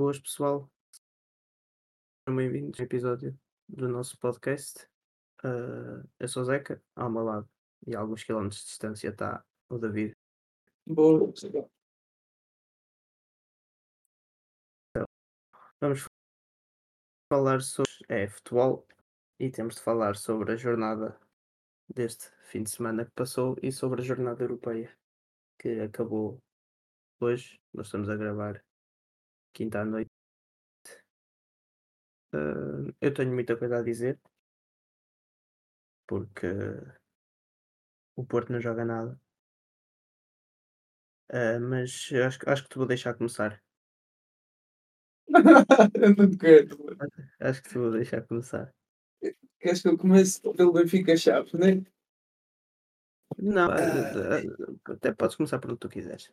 Boas, pessoal. Sejam bem-vindos ao episódio do nosso podcast. Ah, eu sou o Zeca, ao meu lado e a alguns quilómetros de distância está o David. Boa. Vamos falar sobre é, futebol e temos de falar sobre a jornada deste fim de semana que passou e sobre a jornada europeia que acabou hoje. Nós estamos a gravar quinta à noite. Ah, eu tenho muita coisa a dizer porque o Porto não joga nada. Ah, mas acho, que- acho que te vou deixar começar. eu não quero. Acho que te vou deixar começar. Queres que eu comece pelo Benfica Chaves, não é? Não, Ah. ah, ah, até podes começar por onde tu quiseres.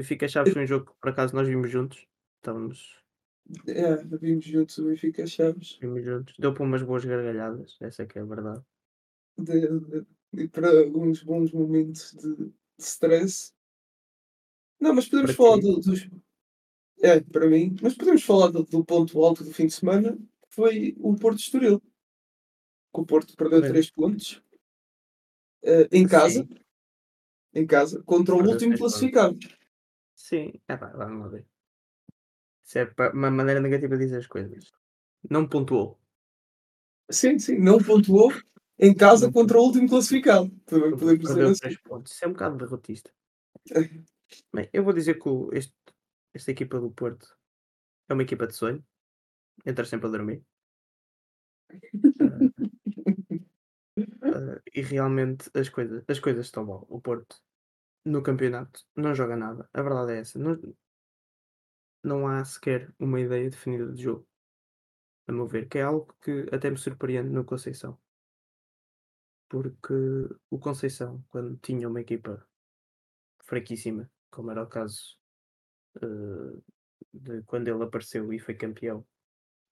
Benfica Chaves foi um jogo que por acaso nós vimos juntos. Estávamos É, vimos juntos o Benfica Chaves. vimos juntos. Deu para umas boas gargalhadas, essa que é a verdade. De, e para uns bons momentos de, de stress. Não, mas podemos Para falar do- dos. É, para mim. Mas podemos falar do, do ponto alto do fim de semana, que foi o Porto Estoril. Que o Porto perdeu Bem. 3 pontos. eh, em casa. Sim. Em casa. Contra o Perdeu último três pontos. Sim, é pá, vamos lá ver. Isso é uma maneira negativa de dizer as coisas. Não pontuou. Sim, sim. Não pontuou em casa Não contra o último classificado. Também podemos dizer Perdeu assim. 3 pontos. Isso é um bocado derrotista. Bem, eu vou dizer que o- este, esta equipa do Porto é uma equipa de sonho. Entra sempre a dormir. Ah, e realmente as coisas, as coisas estão mal. O Porto no campeonato não joga nada. A verdade é essa. Não, não há sequer uma ideia definida de jogo. A meu ver, que é algo que até me surpreende no Conceição. Porque o Conceição, quando tinha uma equipa fraquíssima, como era o caso eh, de quando ele apareceu e foi campeão,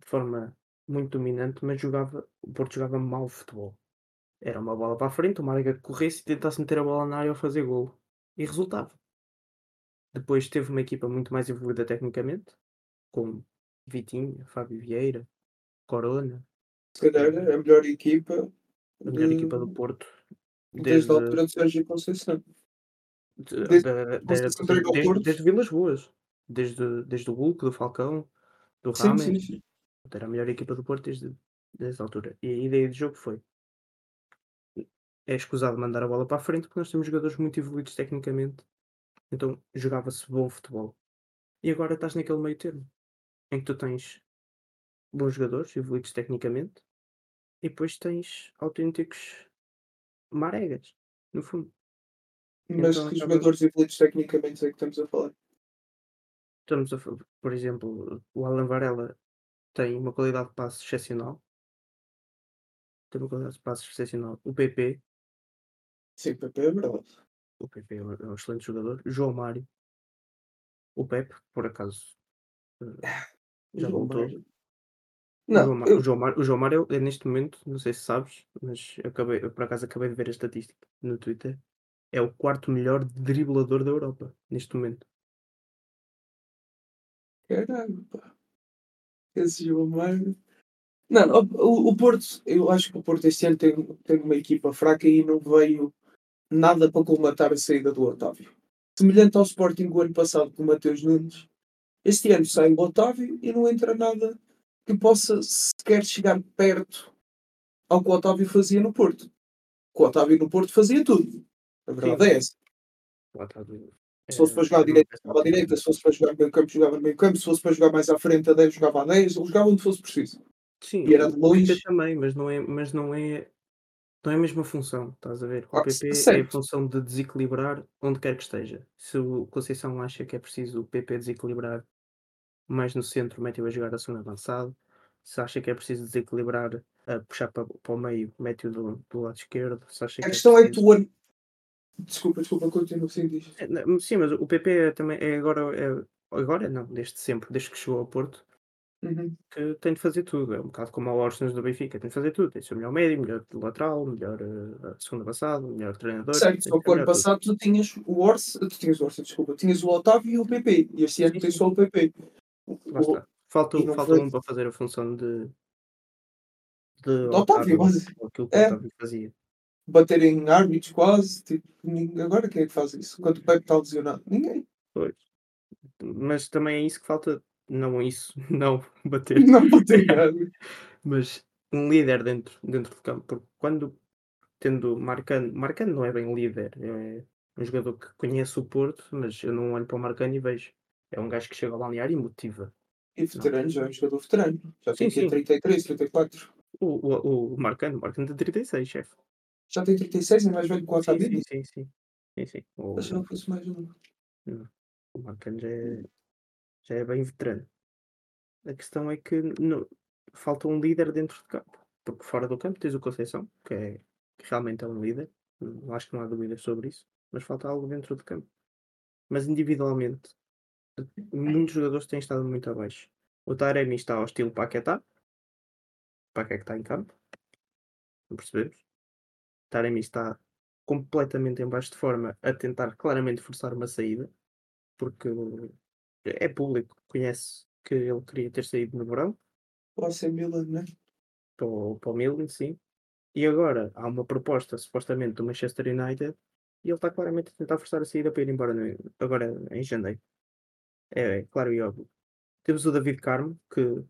de forma muito dominante, mas jogava, o Porto jogava mau futebol. Era uma bola para a frente, uma liga que corresse e tentasse meter a bola na área ou fazer golo. E resultava. Depois teve uma equipa muito mais evoluída tecnicamente, com Vitinho, Fábio Vieira, Corona, Se calhar a melhor equipa. a melhor de- equipa do Porto. Desde a altura de Sérgio Conceição. de- desde- da- Conceição desde, desde Vilas Boas. Desde, desde o Hulk, do Falcão, do Sim, Rames. sim, sim. Era a melhor equipa do Porto desde, desde a altura. E a ideia de jogo foi: é escusado mandar a bola para a frente porque nós temos jogadores muito evoluídos tecnicamente. Então jogava-se bom futebol. E agora estás naquele meio termo em que tu tens bons jogadores evoluídos tecnicamente e depois tens autênticos maregas, no fundo. Mas Então, que jogadores evoluídos tecnicamente é que estamos a falar? Estamos a, fa- por exemplo, o Alan Varela tem uma qualidade de passe excepcional. Tem uma qualidade de passe excepcional. O PP, Sim, Pepe é verdade. o PP é um é excelente jogador. João Mário, o Pepe, por acaso, eh, já João voltou. Mário. O Não, João, Ma- eu- o João Mário, o João Mário é neste momento, não sei se sabes, mas eu, acabei, eu por acaso acabei de ver a estatística no Twitter. É o quarto melhor driblador da Europa neste momento. Caralho, pá. Esse João Mário. Não, o, o Porto, eu acho que o Porto este ano tem, tem uma equipa fraca e não veio nada para colmatar a saída do Otávio. Semelhante ao Sporting o ano passado com o Mateus Nunes, este ano sai o Otávio e não entra nada que possa sequer chegar perto ao que o Otávio fazia no Porto. O Otávio no Porto fazia tudo. A verdade Sim. é essa. O Otávio, Se fosse para eh, jogar à direita, jogava à direita. Se fosse para jogar no meio campo, jogava no meio campo. Se fosse para jogar mais à frente, a 10, jogava a 10. Ele jogava onde fosse preciso. Sim, E era o de longe. Também, mas não é, mas não é, não é a mesma função, estás a ver? O Ah, PP é a função de desequilibrar onde quer que esteja. Se o Conceição acha que é preciso o PP desequilibrar mais no centro, mete-o a jogar a segunda avançado. Se acha que é preciso desequilibrar, a puxar para, para o meio, mete-o do, do lado esquerdo. Se acha A que é questão é preciso- tu. an- Desculpa, desculpa, continua sem diz. É, Sim, mas o PP é também é agora, é, agora não, desde sempre, desde que chegou ao Porto, Uhum. que tem de fazer tudo. É um bocado como o Orsnes do Benfica, tem de fazer tudo. Tem de ser o melhor médio, melhor lateral, melhor uh, segundo avançado, melhor treinador. Certo, só que o ano melhor tudo. passado tu tinhas o Orse, tu tinhas o Orse, desculpa, tinhas o Otávio e o PP. E este ano tens só o PP. O. Falta, falta foi- um para fazer a função de, de Otávio, mas- aquilo que o é. Otávio fazia. bater em árbitros quase. Tipo, agora quem é que faz isso? Quando o Pepe está lesionado? Ninguém. Pois. Mas também é isso que falta. Não isso, não bater. Não bater mas um líder dentro, dentro do campo. Porque quando tendo Marcano, Marcano não é bem líder, é um jogador que conhece o Porto, mas eu não olho para o Marcano e vejo. É um gajo que chega ao balneário e motiva. E veterano, já é um jogador veterano. Já tem Sim, sim. 33, 34. O, o, o Marcano, o Marcano tem 36, chefe. Já tem 36, é mais velho que o Sim, sim, Otávio. sim, sim. sim, sim. O, Mas não fosse mais um. o Marcano já é, já é bem veterano. A questão é que no- falta um líder dentro de campo. Porque fora do campo tens o Conceição, que, é, que realmente é um líder. Não acho que não há dúvidas sobre isso. Mas falta algo dentro de campo. Mas individualmente, muitos jogadores têm estado muito abaixo. O Taremi está ao estilo Paquetá. Paquetá está em campo. Não percebemos? Taremi está completamente em baixo de forma a tentar claramente forçar uma saída. Porque é público, conhece que ele queria ter saído no verão. O AC Milan, né? para o, para o Milan, sim. E agora há uma proposta, supostamente, do Manchester United, e ele está claramente a tentar forçar a saída para ir embora no- agora em janeiro. É, é claro e óbvio. Temos o David Carmo, que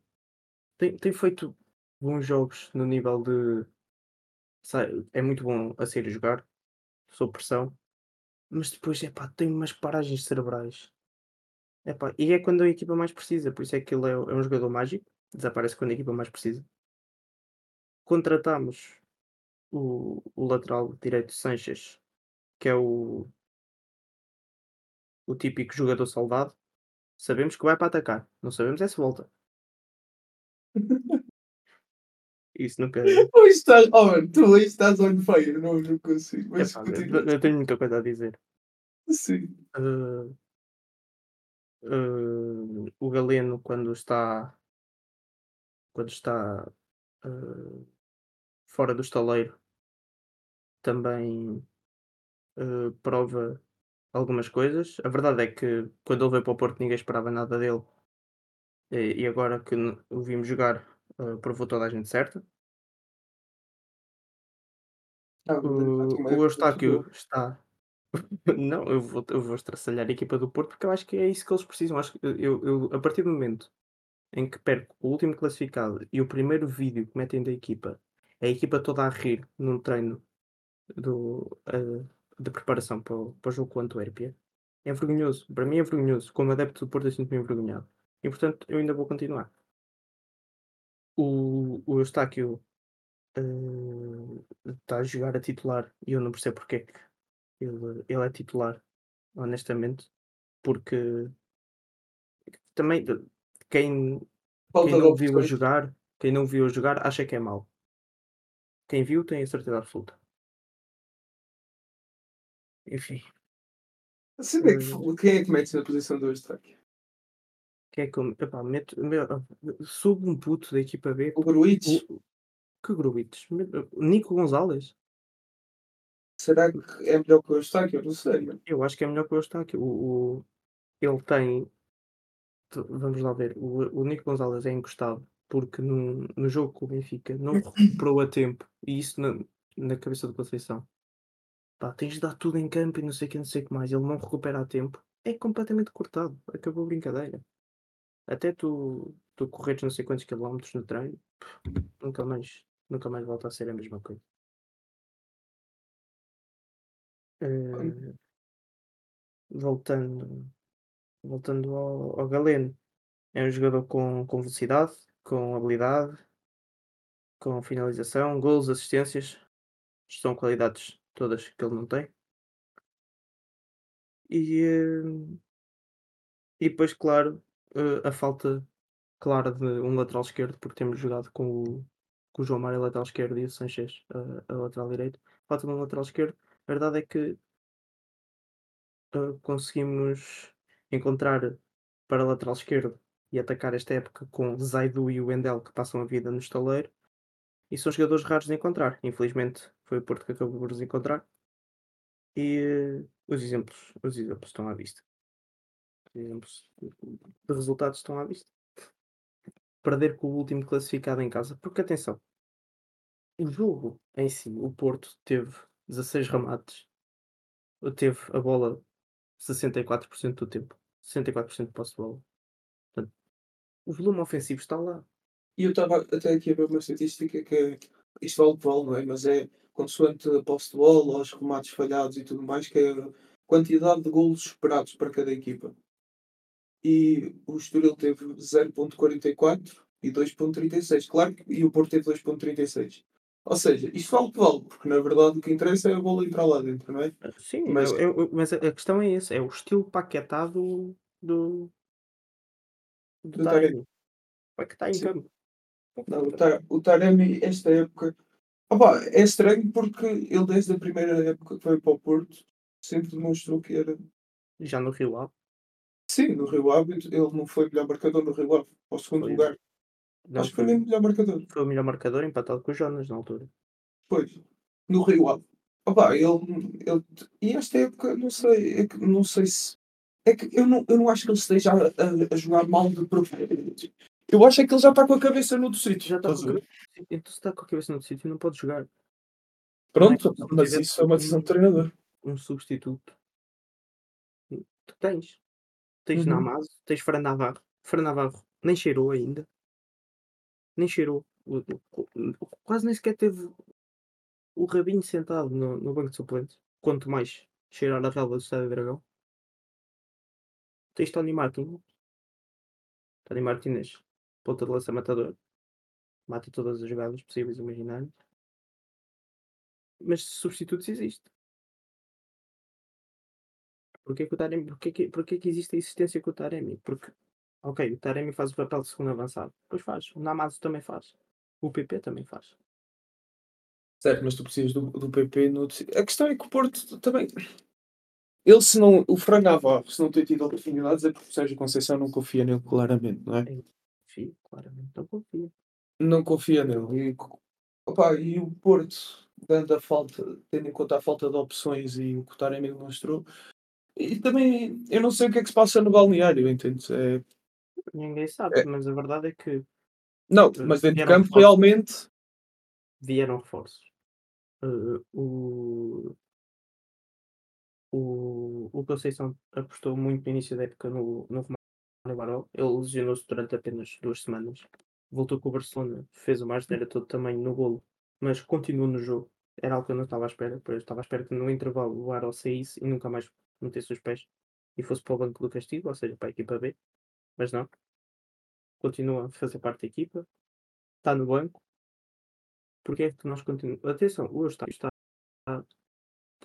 tem, tem feito bons jogos no nível de. É muito bom a sair a jogar, sob pressão, mas depois, é pá, tem umas paragens cerebrais. Epá, e é quando a equipa mais precisa, por isso é que ele é, é um jogador mágico, desaparece quando a equipa mais precisa. Contratamos o, o lateral direito Sanches, que é o, o típico jogador soldado. Sabemos que vai para atacar, não sabemos é se volta. Isso nunca. Hoje estás, oh, mano, tu estás on fire, não, não consigo. Mas Epá, eu, eu tenho muita coisa a dizer. Sim. Uh, uh, o Galeno quando está quando está uh, fora do estaleiro também uh, prova algumas coisas. A verdade é que quando ele veio para o Porto ninguém esperava nada dele e, agora que o vimos jogar provou toda a gente certa. Ah, O, o época Eustáquio está. Não, eu vou, eu vou estraçalhar a equipa do Porto porque eu acho que é isso que eles precisam. Acho que eu, eu, a partir do momento em que perco o último classificado e o primeiro vídeo que metem da equipa, é a equipa toda a rir num treino do, eh, de preparação para o, para o jogo com o Antuérpia, é vergonhoso. Para mim é vergonhoso. Como adepto do Porto, eu sinto-me envergonhado. E portanto, eu ainda vou continuar. O, o Eustáquio eh, está a jogar a titular e eu não percebo porque é ele, ele é titular, honestamente, porque também quem, Falta quem não viu a jogar, quem não viu a jogar acha que é mau. Quem viu tem a certeza absoluta. Enfim, Assim, é que f- quem é que mete na posição do Eustáquio? quem é que eu, epá, meto, subo um puto da equipa B. O Gruitch? o- que gruitos? Nico Gonzalez? Será que é melhor que o Eustáquio? Eu não sei, mano. Eu acho que é melhor que o Eustáquio. O, o, ele tem. Vamos lá ver. O, o Nico Gonzalez é encostado porque no, no jogo com o Benfica não recuperou a tempo. E isso na, na cabeça do Conceição. Pá, tens de dar tudo em campo e não sei o que, não sei o que mais. Ele não recupera a tempo. É completamente cortado. Acabou a brincadeira. Até tu, tu correres não sei quantos quilómetros no treino, nunca mais, nunca mais volta a ser a mesma coisa. Eh, voltando, voltando ao, ao Galeno, é um jogador com, com velocidade, com habilidade, com finalização, gols, assistências, são qualidades todas que ele não tem. E, eh, e depois, claro, eh, a falta clara de um lateral esquerdo, porque temos jogado com o, com o João Mário lateral esquerdo e o Sanchez a, a lateral direito. Falta de um lateral esquerdo. A verdade é que eh, conseguimos encontrar para lateral esquerdo e atacar esta época com Zaidu e o Wendel que passam a vida no estaleiro. E são jogadores raros de encontrar. Infelizmente foi o Porto que acabou por os encontrar. E eh, os exemplos, os exemplos estão à vista. Os exemplos de resultados estão à vista. Perder com o último classificado em casa. Porque atenção, o jogo em si, o Porto teve 16 remates, teve a bola 64% do tempo, 64% de posse de bola. Portanto, o volume ofensivo está lá. E eu estava até aqui a ver uma estatística que isto vale o que vale, não é? Mas é consoante a posse de bola, os remates falhados e tudo mais, que é a quantidade de golos esperados para cada equipa. E o Estoril teve 0.44 e 2.36. Claro que e o Porto teve 2.36. Ou seja, isto vale o que vale, porque na verdade o que interessa é a bola entrar lá dentro, não é? Sim, Mas- eu- eu- mas a questão é esse, é o estilo paquetado do, do Do Taremi. É que está em Sim. campo. Não, o, Ta- o Taremi, esta época. Opa, é estranho porque ele, desde a primeira época que veio para o Porto, sempre demonstrou que era. Já no Rio Ave. Sim, no Rio Ave, ele não foi melhor marcador no Rio Ave, ao segundo Foi. lugar. Não, Acho que foi mesmo melhor marcador. foi o melhor marcador empatado com o Jonas na altura. Pois, no Rio Ave. Opa, ele, ele. E esta época, não sei, é que, não sei se. É que eu não, eu não acho que ele esteja a, a- a jogar mal de propósito. Eu acho é que ele já está com a cabeça no outro sítio. Já está com a ver? cabeça, então se está com a cabeça no sítio não pode jogar. Pronto, é? mas isso é uma decisão de treinador. Um substituto. Tu tens. Tens Uhum. Namazo, tens Fran Navarro. Fran Navarro nem cheirou ainda. Nem cheirou. Quase nem sequer teve o rabinho sentado no, no banco de suplentes. Quanto mais cheirar a relva do Estádio Dragão. Tens Tony Martins. Tony Martínez, ponta de lança matador. Mata todas as jogadas possíveis e imaginárias. Mas substitutos existe. Porquê que o Taremi, porquê que, porquê que existe a existência com o Taremi? Porque, ok, o Taremi faz o papel de segundo avançado. Pois faz. O Namazo também faz. O PP também faz. Certo, mas tu precisas do, do PP no. A questão é que o Porto também. Ele, se não. O Fran Navarro, se não tem tido oportunidades, é porque o Sérgio Conceição não confia nele, claramente, não é? Sim, claramente não confia. Não confia nele. E, opa, e o Porto, dando a falta, tendo em conta a falta de opções e o que o Taremi demonstrou. E também, eu não sei o que é que se passa no balneário, entende? É, Ninguém sabe, É. mas a verdade é que não, mas dentro de Vieram campo, realmente. vieram reforços. Uh, o, o, o Conceição apostou muito no início da época no, no Romário Baró. Ele lesionou-se durante apenas duas semanas. Voltou com o Barcelona, fez o margem todo também no golo, mas continuou no jogo. Era algo que eu não estava à espera, porque eu estava à espera que no intervalo o Baró saísse e nunca mais metesse os pés e fosse para o banco do castigo, ou seja, para a equipa B. Mas não. Continua a fazer parte da equipa. Está no banco. Porque é que nós continuamos. Atenção, o Eustáquio está, está,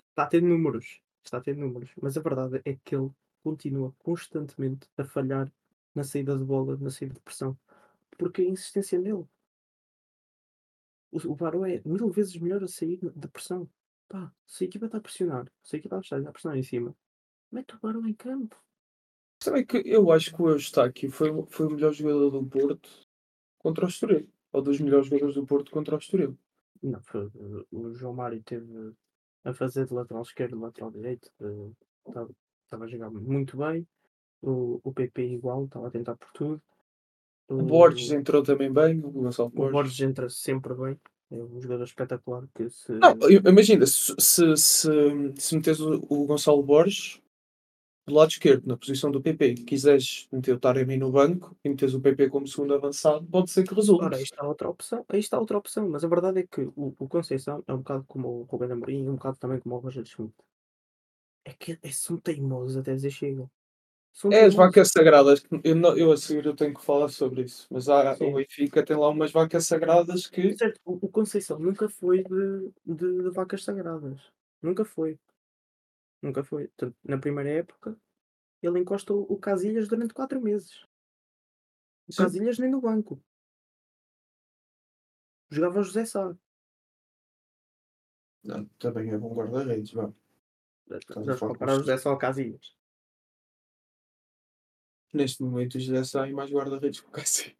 está a ter números. Está a ter números. Mas a verdade é que ele continua constantemente a falhar na saída de bola, na saída de pressão. Porque a insistência nele. O, o Baró é mil vezes melhor a sair de pressão. Pá, se a equipa está a pressionar, se a equipa está a pressionar em cima, mete o Baró em campo. Também que eu acho que o Eustáquio foi, foi o melhor jogador do Porto contra o Estoril. Ou dos melhores jogadores do Porto contra o Estoril. Não, foi, o João Mário teve a fazer de lateral esquerdo, lateral direito. Estava a jogar muito bem. O, o PP igual, estava a tentar por tudo. O Borges entrou também bem, o Gonçalo o Borges. Borges entra sempre bem. É um jogador espetacular que se. Não, imagina, se, se, se, se meteres o, o Gonçalo Borges do lado esquerdo, na posição do PP, quiseres meter o Taremi no banco e meteres o PP como segundo avançado, pode ser que resulte. Ora, aí está outra opção, aí está outra opção, mas a verdade é que o, o Conceição é um bocado como o Rubén Amorim e um bocado também como o Roger Schmidt. É que é, são teimosos até dizer chega. São É as vacas sagradas, eu, não, eu a seguir eu tenho que falar sobre isso, mas há, Sim. o Benfica tem lá umas vacas sagradas que Certo, o, o Conceição nunca foi de, de, de vacas sagradas. Nunca foi. Nunca foi. Portanto, na primeira época, ele encosta o, o Casilhas durante quatro meses. O Sim. Casilhas nem no banco. Jogava o José Sá. não, também é bom guarda-redes, vá. Vamos comparar o José Sá ao Casilhas. Neste momento já sai mais guarda-redes que o Cássio.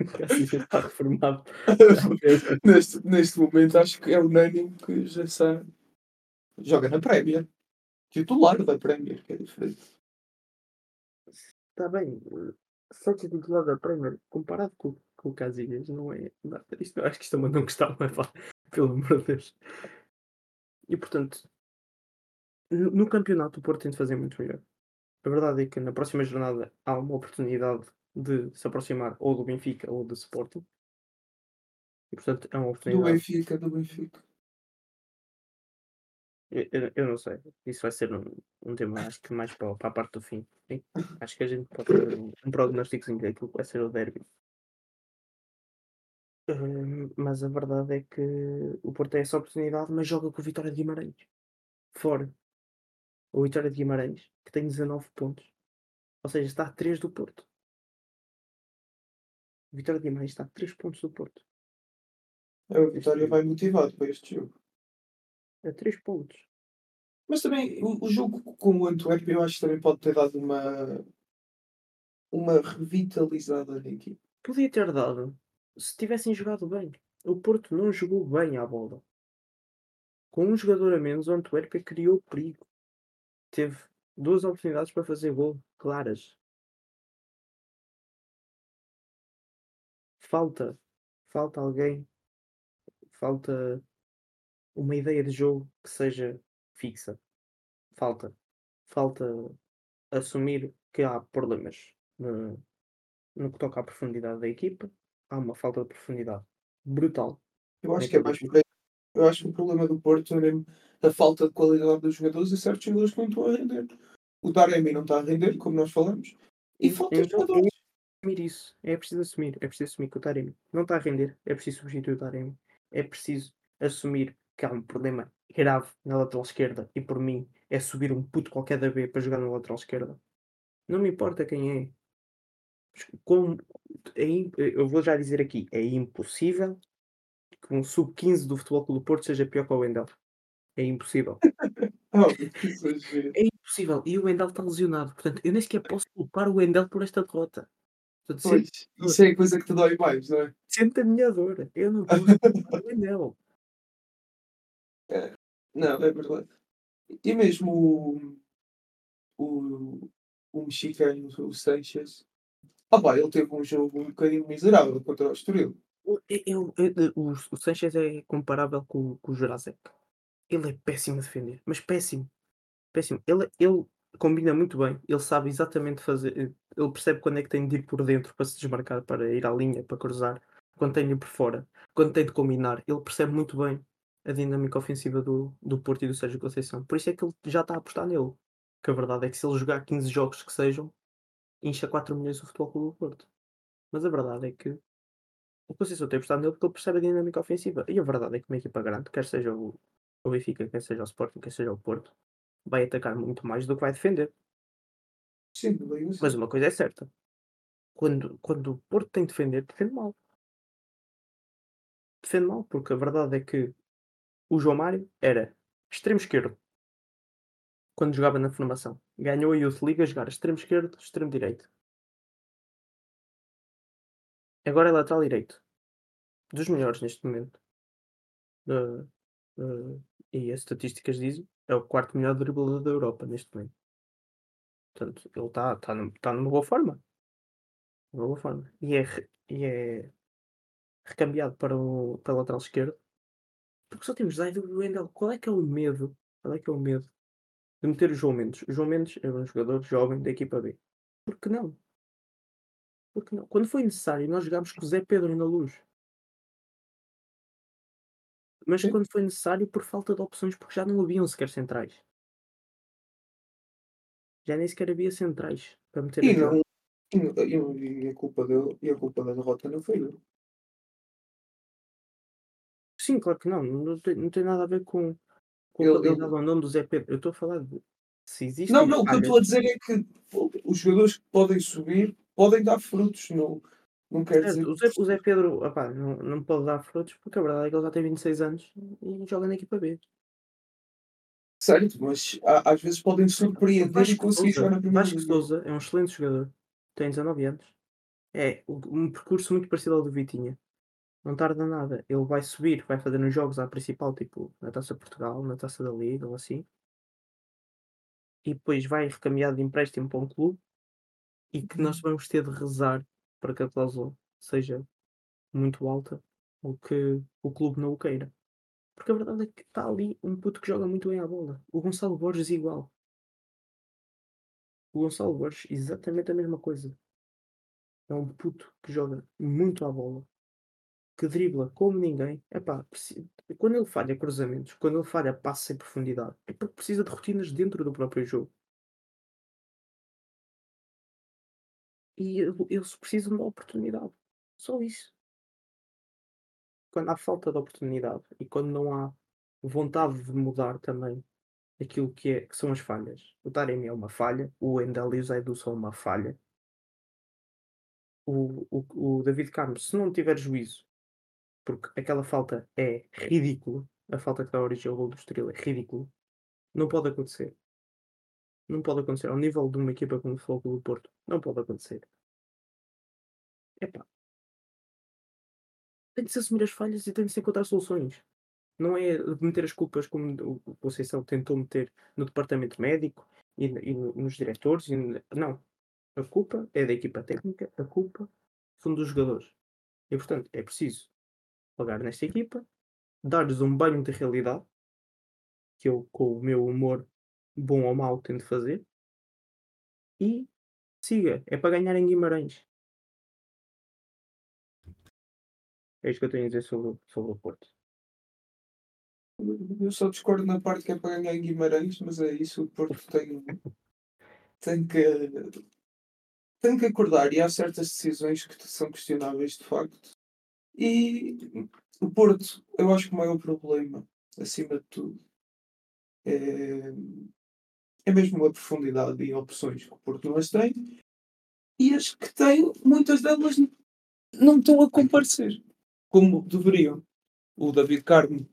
O já está reformado. neste, neste momento acho que é unânime que já sai. Joga na Premier. Titular da Premier, que é diferente. Está bem, só que o titular da Premier, comparado com, com o Casillas, não é. Não, isto, acho que isto é uma não não é pá, pelo amor de Deus. E portanto, no, no campeonato o Porto tem de fazer muito melhor. A verdade é que na próxima jornada há uma oportunidade de se aproximar ou do Benfica ou do Sporting. E portanto é uma Do oportunidade. Benfica, do Benfica. Eu, eu- não sei. Isso vai ser um, um tema, acho que mais para, para a parte do fim. Sim. Acho que a gente pode fazer um, um prognósticozinho daquilo que vai ser o derby. Hum, mas a verdade é que o Porto tem essa oportunidade, mas joga com o Vitória de Guimarães. Fora. O Vitória de Guimarães, que tem 19 pontos. Ou seja, está a 3 do Porto. O Vitória de Guimarães está a 3 pontos do Porto. A Vitória vai motivado para este jogo. A 3 pontos. Mas também o, o jogo com o Antuérpia eu acho que também pode ter dado uma uma revitalizada na equipe. Podia ter dado se tivessem jogado bem. O Porto não jogou bem à bola. Com um jogador a menos, o Antuérpia criou perigo. Teve duas oportunidades para fazer gol claras. Falta, falta alguém, falta uma ideia de jogo que seja fixa. Falta, falta assumir que há problemas no, no que toca à profundidade da equipa. Há uma falta de profundidade brutal. Eu acho É que é mais por aí. Eu acho que o problema do Porto é mesmo a falta de qualidade dos jogadores e certos jogadores que não estão a render. O Taremi não está a render, como nós falamos, e falta é jogadores. assumir isso. É preciso assumir. É preciso assumir que o Taremi não está a render. É preciso substituir o Taremi. É preciso assumir que há um problema grave na lateral esquerda e por mim é subir um puto qualquer da B para jogar na lateral esquerda. Não me importa quem é. Como é eu vou já dizer aqui, é impossível que um sub-15 do Futebol Clube do Porto seja pior que o Wendel. É impossível. Oh. É impossível. E o Wendel está lesionado. Portanto, eu nem sequer posso culpar o Wendel por esta derrota. Portanto, Pois, isso é a coisa que te dói mais, não é? sente a minha dor. Eu não posso culpar o Wendel. Não, é verdade. E mesmo o, o, o mexicano, o Sanchez, ah pá, ele teve um jogo um bocadinho miserável contra o Estoril. O, eu- eu- o, o Sanchez é comparável com, com o Jurasek. Ele é péssimo a defender, mas péssimo. Péssimo. Ele, ele combina muito bem, ele sabe exatamente fazer. Ele percebe quando é que tem de ir por dentro para se desmarcar, para ir à linha, para cruzar, quando tem de ir por fora, quando tem de combinar. Ele percebe muito bem a dinâmica ofensiva do, do Porto e do Sérgio Conceição. Por isso é que ele já está a apostar nele. Que a verdade é que se ele jogar 15 jogos que sejam, incha 4 milhões o Futebol Clube do Porto. Mas a verdade é que o Conceição tem apostado nele porque ele percebe a dinâmica ofensiva. E a verdade é que uma equipa grande, quer seja o, o Benfica, quer seja o Sporting, quer seja o Porto, vai atacar muito mais do que vai defender. Sim, assim. Mas uma coisa é certa. Quando, quando o Porto tem de defender, defende mal. Defende mal, porque a verdade é que o João Mário era extremo esquerdo. Quando jogava na formação. Ganhou a Youth League a jogar extremo esquerdo, extremo direito. Agora é lateral direito. Dos melhores neste momento. Da- da- e as estatísticas dizem, é o quarto melhor driblador da Europa neste momento. Portanto, ele está tá, num- tá numa boa forma. Numa boa forma. E é, e é recambiado para o para a lateral esquerdo. Porque só temos Zaido e Wendel. Qual é que é o medo? Qual é que é o medo de meter o João Mendes? O João Mendes é um jogador jovem da equipa B. Por que não? Por que não? Quando foi necessário, nós jogámos com o Zé Pedro na luz. Mas Sim. quando foi necessário, por falta de opções, porque já não haviam sequer centrais. Já nem sequer havia centrais para meter E não. E, não- e a culpa dele, e a culpa da derrota não foi dele. Sim, claro que não. Não tem, não tem nada a ver com, com ou não do Zé Pedro. Eu estou a falar de se existe. Não, não, o que eu estou a dizer é que os jogadores que podem subir podem dar frutos. Não, não quer dizer. Certo, o, Zé, o Zé Pedro opá, não, não pode dar frutos porque a verdade é que ele já tem 26 anos e joga na equipa B. Certo, mas a- às vezes podem surpreender e Vasco conseguir Sousa, jogar na primeira Vasco. Sousa é um excelente jogador. Tem 19 anos. É um percurso muito parecido ao do Vitinha. Não tarda nada. Ele vai subir, vai fazer nos jogos à principal, tipo na Taça Portugal, na Taça da Liga ou assim. E depois vai recaminhado de empréstimo para um clube e que nós vamos ter de rezar para que a cláusula seja muito alta ou que o clube não o queira. Porque a verdade é que está ali um puto que joga muito bem à bola. O Gonçalo Borges igual. O Gonçalo Borges, exatamente a mesma coisa. É um puto que joga muito à bola, que dribla como ninguém. Epá, quando ele falha cruzamentos, quando ele falha passos em profundidade, é porque precisa de rotinas dentro do próprio jogo. E ele- eles precisam de oportunidade. Só isso. Quando há falta de oportunidade e quando não há vontade de mudar também aquilo que, é, que são as falhas. O Taremi é uma falha, o Endel e o Zaidu são uma falha. O, o, o David Carlos, se não tiver juízo, porque aquela falta é ridícula, a falta que dá origem ao gol do Estoril é ridícula, não pode acontecer. Não pode acontecer. Ao nível de uma equipa como o Clube do Porto, não pode acontecer. Epá. Tem de se assumir as falhas e tem de se encontrar soluções. Não é meter as culpas como o Conceição tentou meter no departamento médico e, e no- nos diretores. e não. A culpa é da equipa técnica, a culpa são dos jogadores. E portanto é preciso pegar nesta equipa, dar-lhes um banho de realidade, que eu com o meu humor bom ou mau tento fazer, e siga. É para ganhar em Guimarães. É isto que eu tenho a dizer sobre, o- sobre o Porto. Eu só discordo na parte que é para ganhar em Guimarães, mas é isso, o Porto tem, tem que tem que acordar e há certas decisões que são questionáveis de facto. E o Porto, eu acho que o maior problema, acima de tudo, é, é mesmo a profundidade e opções que o Porto não as tem. E as que tem, muitas delas não estão a comparecer como deveriam. O David Carmo,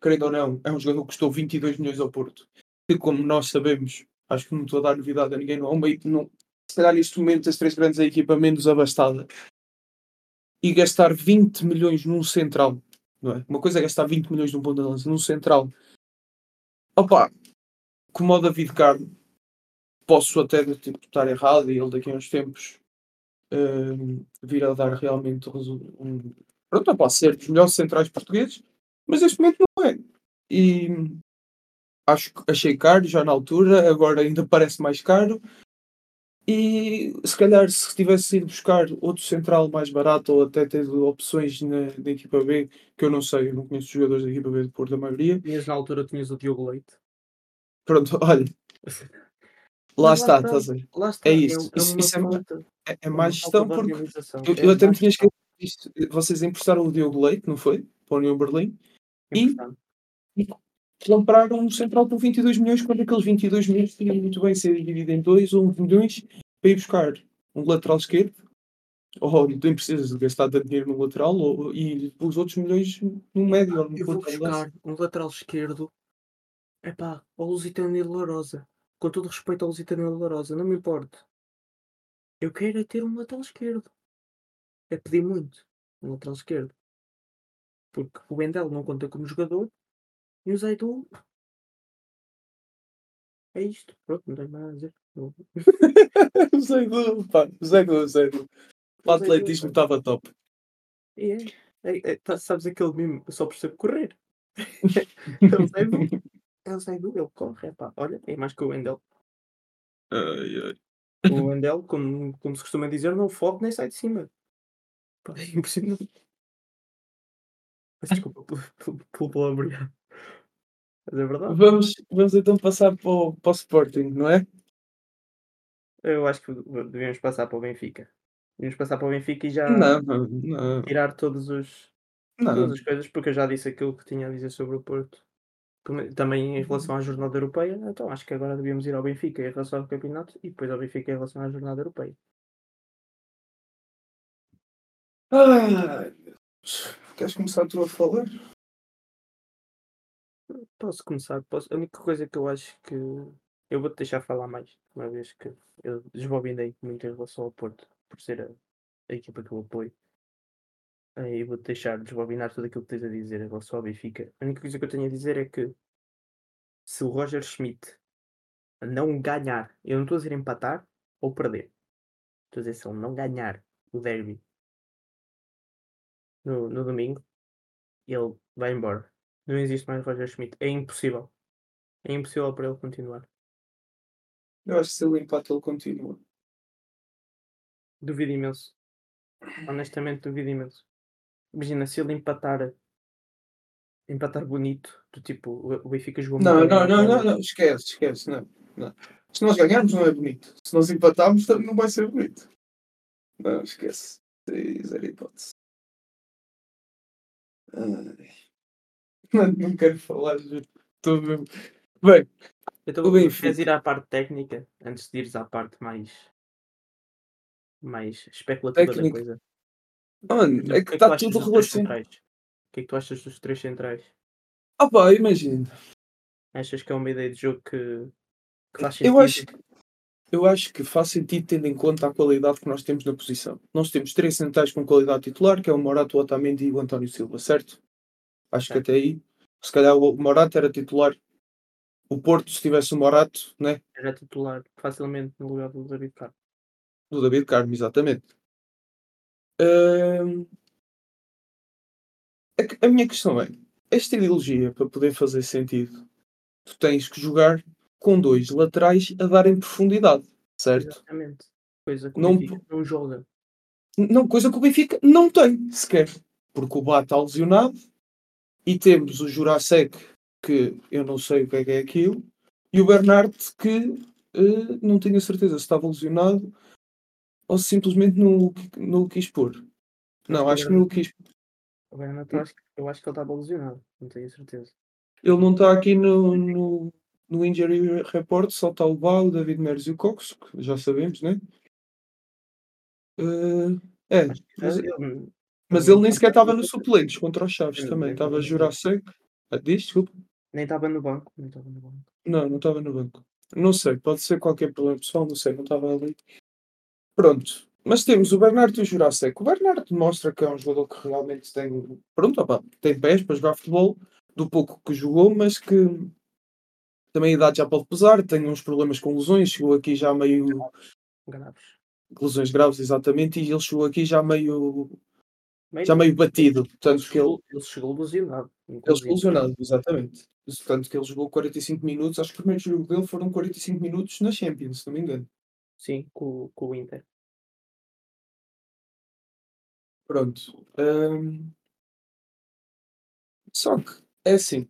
querendo ou não, é um jogador que custou 22 milhões ao Porto. E como nós sabemos, acho que não estou a dar novidade a ninguém, não, um meio- não, se calhar neste momento das três grandes a equipa menos abastada. E gastar 20 milhões num central, não é? Uma coisa é gastar 20 milhões num ponto de lança, num central. Opa, como o David Carmo, posso até tipo, estar errado e ele daqui a uns tempos hum, vir a dar realmente um, pronto, pode ser dos melhores centrais portugueses, mas neste momento não é. E acho que achei caro já na altura, agora ainda parece mais caro. E se calhar se tivesse ido buscar outro central mais barato ou até ter opções na, na equipa B, que eu não sei, eu não conheço os jogadores da equipa B de Porto, a maioria. Tinhas na altura tinhas o Diogo Leite. Pronto, olha, lá está, estás a ver? Lá está. É isso. É, Isso- isso é É, é é má gestão porque organização. eu, É eu até me tinha esquecido disto. Vocês emprestaram o Diogo Leite, não foi? Para o União Berlim. E Importante. Compraram um central por 22 milhões, quando aqueles 22 milhões podiam muito bem ser divididos em 2 ou 1 milhões para ir buscar um lateral esquerdo. Ou nem precisas de gastar tanto dinheiro no lateral ou, e os outros milhões no médio ou no Eu vou buscar um lateral esquerdo. Epá, ao Lusitano e Larosa. Com todo respeito ao Lusitano e Larosa, não me importa. Eu quero é ter um lateral esquerdo. É pedir muito. Um lateral esquerdo. Porque o Wendel não conta como jogador. E o Zaidu. É isto. Pronto, não tenho mais a dizer. O Zaidu, pá, o Zaidu, o Zaidu. O atletismo pá. estava top. É, é, é, tá- sabes aquele mimo? Eu só percebo correr. é o Zaidu. É o Zaidu, ele corre. Epá, olha, é mais que o Wendel. Ai, ai. O Wendel, como, como se costuma dizer, não fode nem sai de cima. Pá, é impressionante. Desculpa pelo palavreado. Mas é verdade. Vamos, vamos então passar para o, para o Sporting, não é? Eu acho que devemos passar para o Benfica. Devemos passar para o Benfica e já Não, não, tirar todos os, todas não. as coisas, porque eu já disse aquilo que tinha a dizer sobre o Porto. Também- em relação à jornada europeia, então acho que agora devíamos ir ao Benfica em relação ao campeonato e depois ao Benfica em relação à jornada europeia. Deus. Queres começar tu a falar? Posso começar? Posso? A única coisa que eu acho que eu vou-te deixar falar mais, uma vez que eu desbobinei muito em relação ao Porto, por ser a, a equipa que eu apoio. Aí vou-te deixar desbobinar tudo aquilo que tens a dizer em relação ao Benfica. A única coisa que eu tenho a dizer é que se o Roger Schmidt não ganhar, eu não estou a dizer empatar ou perder, estou a dizer se ele não ganhar o derby no, no domingo, ele vai embora. Não existe mais Roger Schmidt. É impossível. É impossível para ele continuar. Eu acho que se ele empata, ele continua. Duvido imenso. Honestamente, duvido imenso. Imagina se ele empatar empatar bonito, do tipo, o Benfica jogou Não, muito não, bem não, não, não, esquece, esquece, não, não. Se nós ganharmos não é bonito. Se nós empatarmos não vai ser bonito. Não, esquece. Zero hipótese. Ai. Não, não quero falar. Estou mesmo. Bem, Então, O queres Benfica. ir à parte técnica antes de ires à parte mais mais especulativa da Técnica. coisa? mano, Então, é que está achas tudo dos três relacionado. O que é que tu achas dos três centrais? Ah pá, imagina. Achas que é uma ideia de jogo que, que faz Eu sentido? acho, que- eu acho que faz sentido tendo em conta a qualidade que nós temos na posição. Nós temos três centrais com qualidade titular, que é o Morato, o Otamendi e o António Silva, certo? Acho que Certo. até aí, se calhar o Morato era titular. O Porto, se tivesse o Morato, né? Era titular facilmente no lugar do David Carlos. Do David Carmo, exatamente. Hum, a, que- a minha questão é, esta ideologia, para poder fazer sentido, tu tens que jogar com dois laterais a darem profundidade, certo? Exatamente. Coisa que o Não Benfica não joga. Não, coisa que o Benfica não tem sequer. Porque o Bá está lesionado e temos o Jurasek, que eu não sei o que é que é aquilo, e o Bernard, que eh, não tenho a certeza se estava lesionado ou se simplesmente não, não o quis pôr. Não, acho que não o Bernard- quis. O Bernardo, eu acho, que- eu acho que ele estava lesionado, não tenho a certeza. Ele não está aqui no, no, no Injury Report, só está o Bá, o David Meres e o Cox, que já sabemos, né? Eh, é, mas, ele- mas não ele nem sequer estava- nos suplentes contra os Chaves Sim, também. Estava estava no Jurasek. Ah, diz, desculpa. Nem estava no banco. Nem estava no banco. Não, não estava no banco. Não sei, pode ser qualquer problema pessoal, não sei, não estava ali. Pronto. Mas temos o Bernardo e o Jurasek. O Bernardo demonstra que é um jogador que realmente tem, pronto, opá, tem pés para jogar futebol, do pouco que jogou, mas que também a idade já pode pesar, tem uns problemas com lesões, chegou aqui já meio. Graves. lesões graves, exatamente, e ele chegou aqui já meio. Meio já meio batido. Ele Portanto, que ele. chegou, ele chegou lesionado. Ele inclusive. expulsionado, exatamente. Portanto, que ele jogou 45 minutos, acho que o primeiro jogo dele foram 45 minutos na Champions, se não me engano. Sim, com, com o Inter. Pronto. hum, Só que, é assim.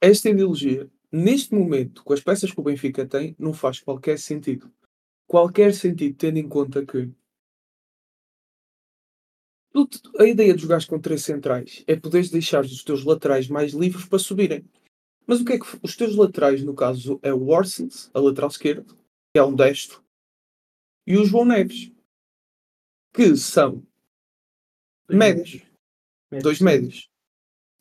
Esta ideologia, neste momento, com as peças que o Benfica tem, não faz qualquer sentido. Qualquer sentido, tendo em conta que a ideia de jogar com três centrais é poderes deixar os teus laterais mais livres para subirem. Mas o que é que os teus laterais, no caso, é o Orsens, a lateral esquerda, que é um destro, e o João Neves, que são médios. Dois médios.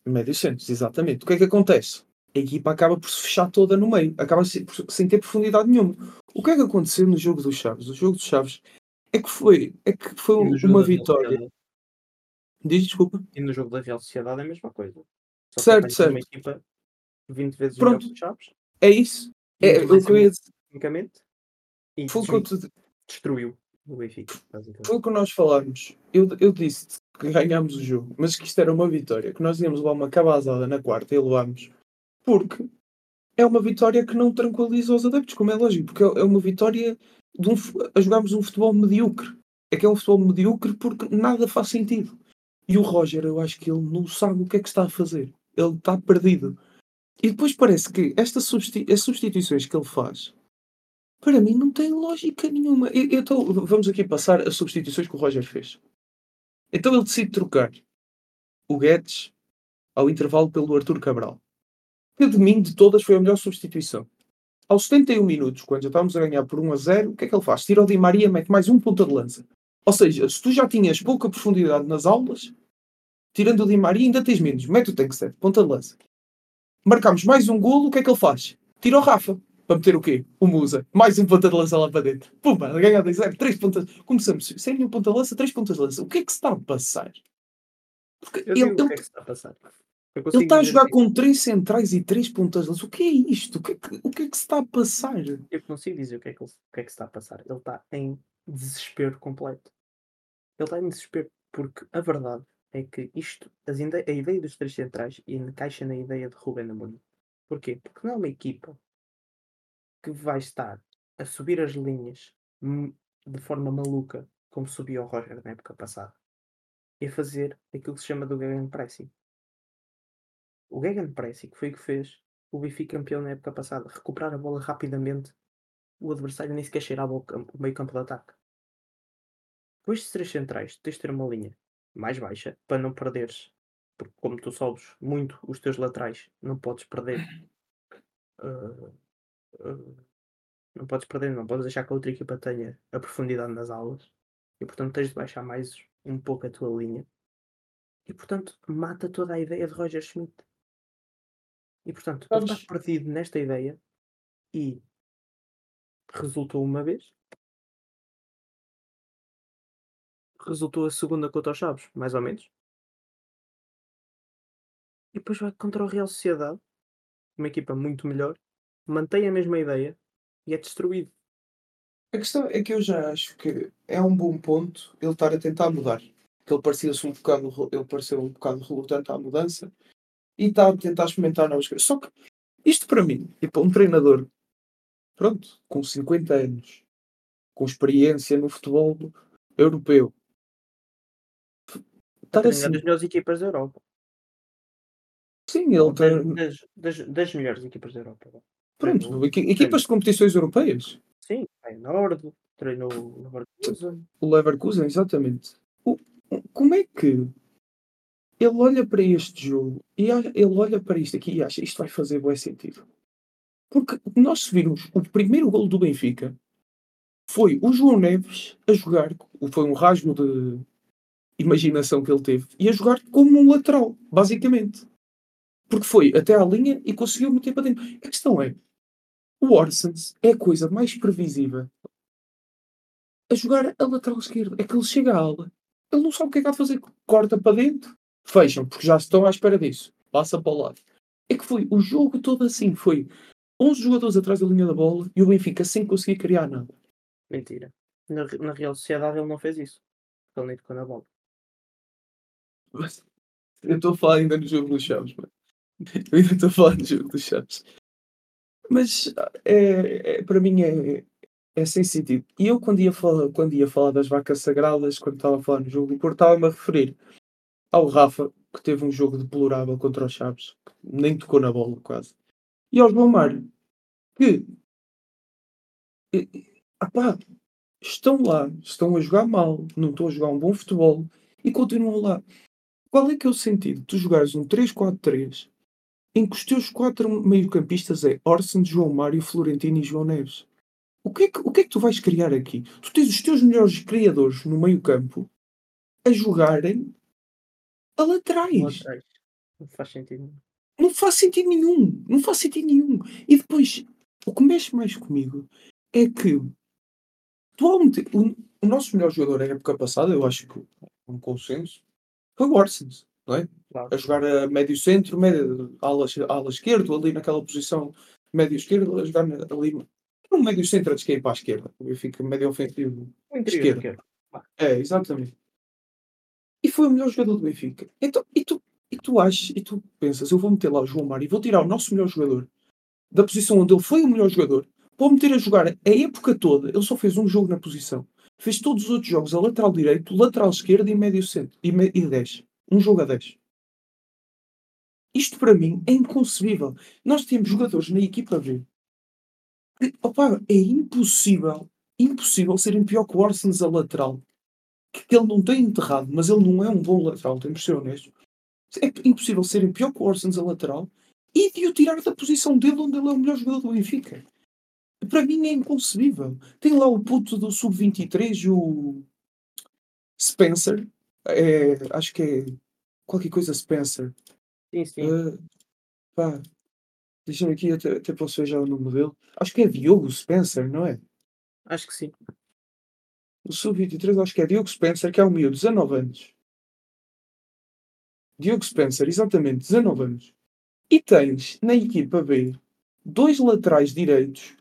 Médios centros, exatamente. O que é que acontece? A equipa acaba por se fechar toda no meio. Acaba sem, ter profundidade nenhuma. O que é que aconteceu no jogo dos Chaves? O jogo dos Chaves é que foi, é que foi uma vitória. Diz desculpa. E no jogo da Real Sociedade é a mesma coisa. Só que Certo, certo. uma equipa 20 vezes Pronto. melhor que os Chaves, É isso. É, o que eu ia dizer. tecnicamente, e Foi destruiu, destruiu o Benfica. basicamente. foi o que nós falámos. Eu, eu disse que ganhámos o jogo, mas que isto era uma vitória, que nós íamos levar uma cabazada na quarta e levámos. Porque é uma vitória que não tranquiliza os adeptos, como é lógico, porque é é uma vitória de um, a jogarmos um futebol medíocre. É que é um futebol medíocre porque nada faz sentido. E o Roger, eu acho que ele não sabe o que é que está a fazer. Ele está perdido. E depois parece que estas as substituições que ele faz, para mim, não tem lógica nenhuma. Eu, eu tô- vamos aqui passar as substituições que o Roger fez. Então ele decide trocar o Guedes ao intervalo pelo Arthur Cabral. Que de mim, de todas, foi a melhor substituição. Aos 71 minutos, quando já estávamos a ganhar por 1 a 0, o que é que ele faz? Tira o Di Maria, mete mais um ponta de lança. Ou seja, se tu já tinhas pouca profundidade nas aulas, tirando o Di Maria, ainda tens menos. Mete o Tankstead, ponta de lança. marcámos mais um golo, o que é que ele faz? Tira o Rafa. Para meter o quê? O Musa. Mais um ponta de lança lá para dentro. Pumba, ganhar 2-0. Três pontas. Começamos sem nenhum ponta de lança, três pontas de lança. O que é que se está a passar? Porque Eu ele, digo o ele, que é que se está a passar. Ele está a jogar com três centrais e três pontas de lança. O que é isto? O que é que, o que, é que se está a passar? Eu consigo dizer o que, é que ele- o que é que se está a passar. Ele está em desespero completo. Ele está em desespero porque a verdade é que isto, as ide- a ideia dos três centrais encaixa na ideia de Ruben Amorim. Porquê? Porque não é uma equipa que vai estar a subir as linhas de forma maluca, como subia o Roger na época passada, e a fazer aquilo que se chama do Gegenpressing. O Gegenpressing foi o que fez o Benfica campeão na época passada, recuperar a bola rapidamente o adversário nem sequer cheirava ao campo- o meio campo de ataque. Com estes três centrais, tu tens de ter uma linha mais baixa para não perderes, porque como tu sobes muito os teus laterais, não podes perder. ah, ah, não podes perder, não podes deixar que a outra equipa tenha a profundidade nas aulas e portanto tens de baixar mais um pouco a tua linha e portanto mata toda a ideia de Roger Schmidt. E portanto, ele está perdido nesta ideia e resultou uma vez, resultou a segunda contra os Chaves, mais ou menos. E depois vai contra o Real Sociedade, uma equipa muito melhor, mantém a mesma ideia e é destruído. A questão é que eu já acho que é um bom ponto ele estar a tentar mudar. Que ele parecia-se um bocado, ele pareceu um bocado relutante à mudança e está a tentar experimentar novas coisas. Só que isto para mim, e para um treinador, pronto, com 50 anos, com experiência no futebol europeu, Treinar assim, das melhores equipas da Europa. sim, ele tem, das, das, das melhores equipas da Europa. pronto, equipas de competições europeias. Sim, Feyenoord, treinou o Leverkusen. O Leverkusen, exatamente. O- como é que ele olha para este jogo e ele olha para isto aqui e acha isto vai fazer bom sentido? Porque nós se virmos o primeiro gol do Benfica foi o João Neves a jogar, foi um rasgo de imaginação que ele teve, e a jogar como um lateral, basicamente. Porque foi até à linha e conseguiu meter para dentro. A questão é, o Orsens é a coisa mais previsível a jogar a lateral esquerda. É que ele chega à ala, ele não sabe o que é que há de fazer. Corta para dentro, fecham, porque já estão à espera disso. Passa para o lado. É que foi o jogo todo assim. Foi 11 jogadores atrás da linha da bola e o Benfica sem conseguir criar nada. Mentira. Na, na Real Sociedade ele não fez isso. Ele nem tocou na bola. Eu estou a falar ainda no jogo dos Chaves, mano. Eu ainda estou a falar no jogo dos Chaves. Mas é, é- para mim é, é sem sentido. E eu quando ia, falar, quando ia falar das vacas sagradas, quando estava a falar no jogo do Porto, estava-me a referir ao Rafa, que teve um jogo deplorável contra os Chaves, nem tocou na bola quase. E ao João Mário, que e- apá, estão lá, estão a jogar mal, não estão a jogar um bom futebol e continuam lá. Qual é que é o sentido de tu jogares um 3-4-3 em que os teus quatro meio-campistas é Orson, João Mário, Florentino e João Neves? O que, é que, o que é que tu vais criar aqui? Tu tens os teus melhores criadores no meio-campo a jogarem a laterais. Laterais. Não faz sentido. nenhum. Não faz sentido nenhum. Não faz sentido nenhum. E depois, o que mexe mais comigo é que tu o, o nosso melhor jogador na época passada, eu acho que um consenso, foi o Orsens, não é? Claro. a jogar a médio centro, médio, ala, ala esquerdo, ali naquela posição médio esquerdo, a jogar ali um médio centro a descair para a esquerda. O Benfica médio ofensivo. Interior Esquerda. esquerdo. É, exatamente. E foi o melhor jogador do Benfica. Então, e tu, e tu achas, e tu pensas, eu vou meter lá o João Mário e vou tirar o nosso melhor jogador da posição onde ele foi o melhor jogador, vou meter a jogar a época toda, ele só fez um jogo na posição. Fez todos os outros jogos a lateral direito, lateral esquerdo e médio centro. E, me, e 10. Um jogo a 10. Isto para mim é inconcebível. Nós temos jogadores na equipa B. opa, é impossível, impossível serem pior que o Orsens a lateral. Que, que ele não tem enterrado, mas ele não é um bom lateral, temos de ser honestos. É impossível serem pior que o Orsens a lateral e de o tirar da posição dele onde ele é o melhor jogador do Benfica. Para mim é inconcebível. Tem lá o puto do Sub-23, o Spencer. É, acho que é qualquer coisa Spencer. Sim, sim. Uh, pá, Deixa-me aqui, até, até posso ver já o nome dele. Acho que é Diogo Spencer, não é? Acho que sim. O Sub-23 acho que é Diogo Spencer, que é o miúdo, 19 anos. Diogo Spencer, exatamente, 19 anos. E tens na equipa B dois laterais direitos,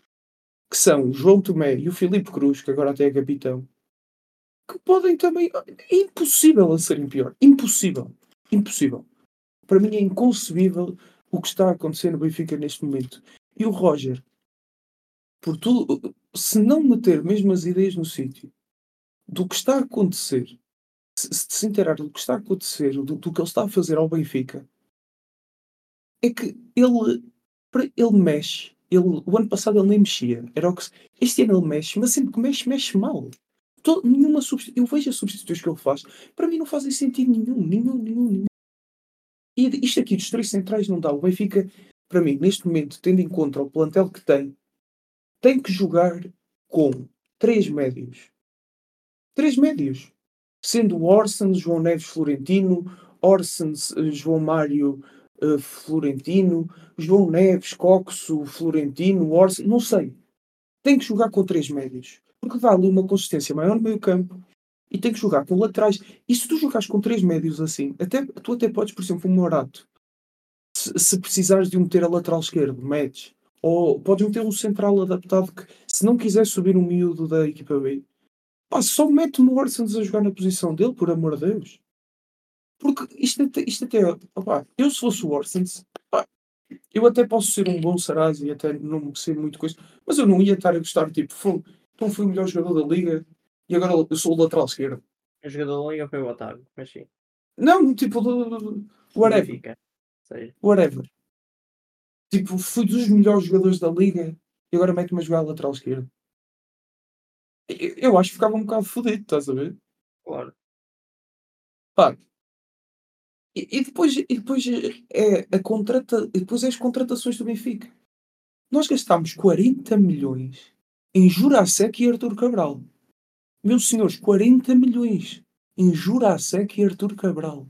que são João Tomé e o Filipe Cruz, que agora até é capitão, que podem também. É impossível a serem pior. Impossível. Impossível. Para mim é inconcebível o que está a acontecer no Benfica neste momento. E o Roger, por tudo, se não meter mesmo as ideias no sítio do que está a acontecer, se, se inteirar do que está a acontecer, do, do, que ele está a fazer ao Benfica, é que ele, ele mexe. Ele, o ano passado ele nem mexia. Era o que, este ano ele mexe, mas sempre que mexe, mexe mal. Todo, nenhuma eu vejo as substituições que ele faz, para mim não fazem sentido nenhum, nenhum, nenhum, nenhum. E isto aqui dos três centrais não dá. O Benfica, para mim, neste momento, tendo em conta o plantel que tem, tem que jogar com três médios. Três médios. Sendo Orson, João Neves Florentino, Orson, eh, João Mário uh, Florentino, João Neves, Coxo, Florentino, Orson, não sei. Tem que jogar com três médios. Porque dá ali uma consistência maior no meio campo e tem que jogar com laterais. E se tu jogares com três médios assim, até, tu até podes, por exemplo, um Morato. Se, se precisares de um meter a lateral esquerdo, metes. Ou podes meter um central adaptado que, se não quiser subir um miúdo da equipa B, pá, só mete o Orsons a jogar na posição dele, por amor de Deus. Porque isto até, isto até opá, eu se fosse o Orsons, eu até posso ser um bom Saraz e até não ser muito coisa, mas eu não ia estar a gostar, tipo, então fui o melhor jogador da liga e agora eu sou o lateral esquerdo. O jogador da liga foi o Otávio, mas sim. Não, tipo, do, whatever. Whatever. Tipo, fui dos melhores jogadores da liga e agora mete-me a jogar lateral esquerdo. Eu acho que ficava um bocado fodido, estás a ver? Claro. Pá. E, e, depois, e depois é a contrata, depois é as contratações do Benfica. Nós gastámos 40 milhões em Jurasek e Artur Cabral. Meus senhores, 40 milhões em Jurasek e Artur Cabral.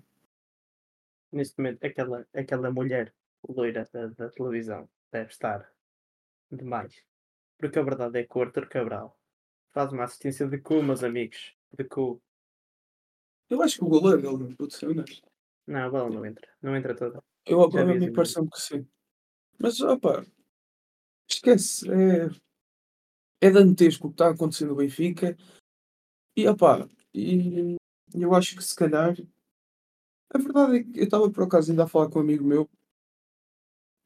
Neste momento, aquela, aquela mulher loira da, da televisão deve estar demais. Porque a verdade é que o Artur Cabral faz uma assistência de cu, meus amigos. De cu. Eu acho que o goleiro não pode ser honesto. Não, a bola não entra. Não entra toda. Eu, a mim parece-me que sim. Mas, opa, esquece. É, é dantesco o que está acontecendo no Benfica. E, opá, e eu acho que se calhar. A verdade é que eu estava por acaso ainda a falar com um amigo meu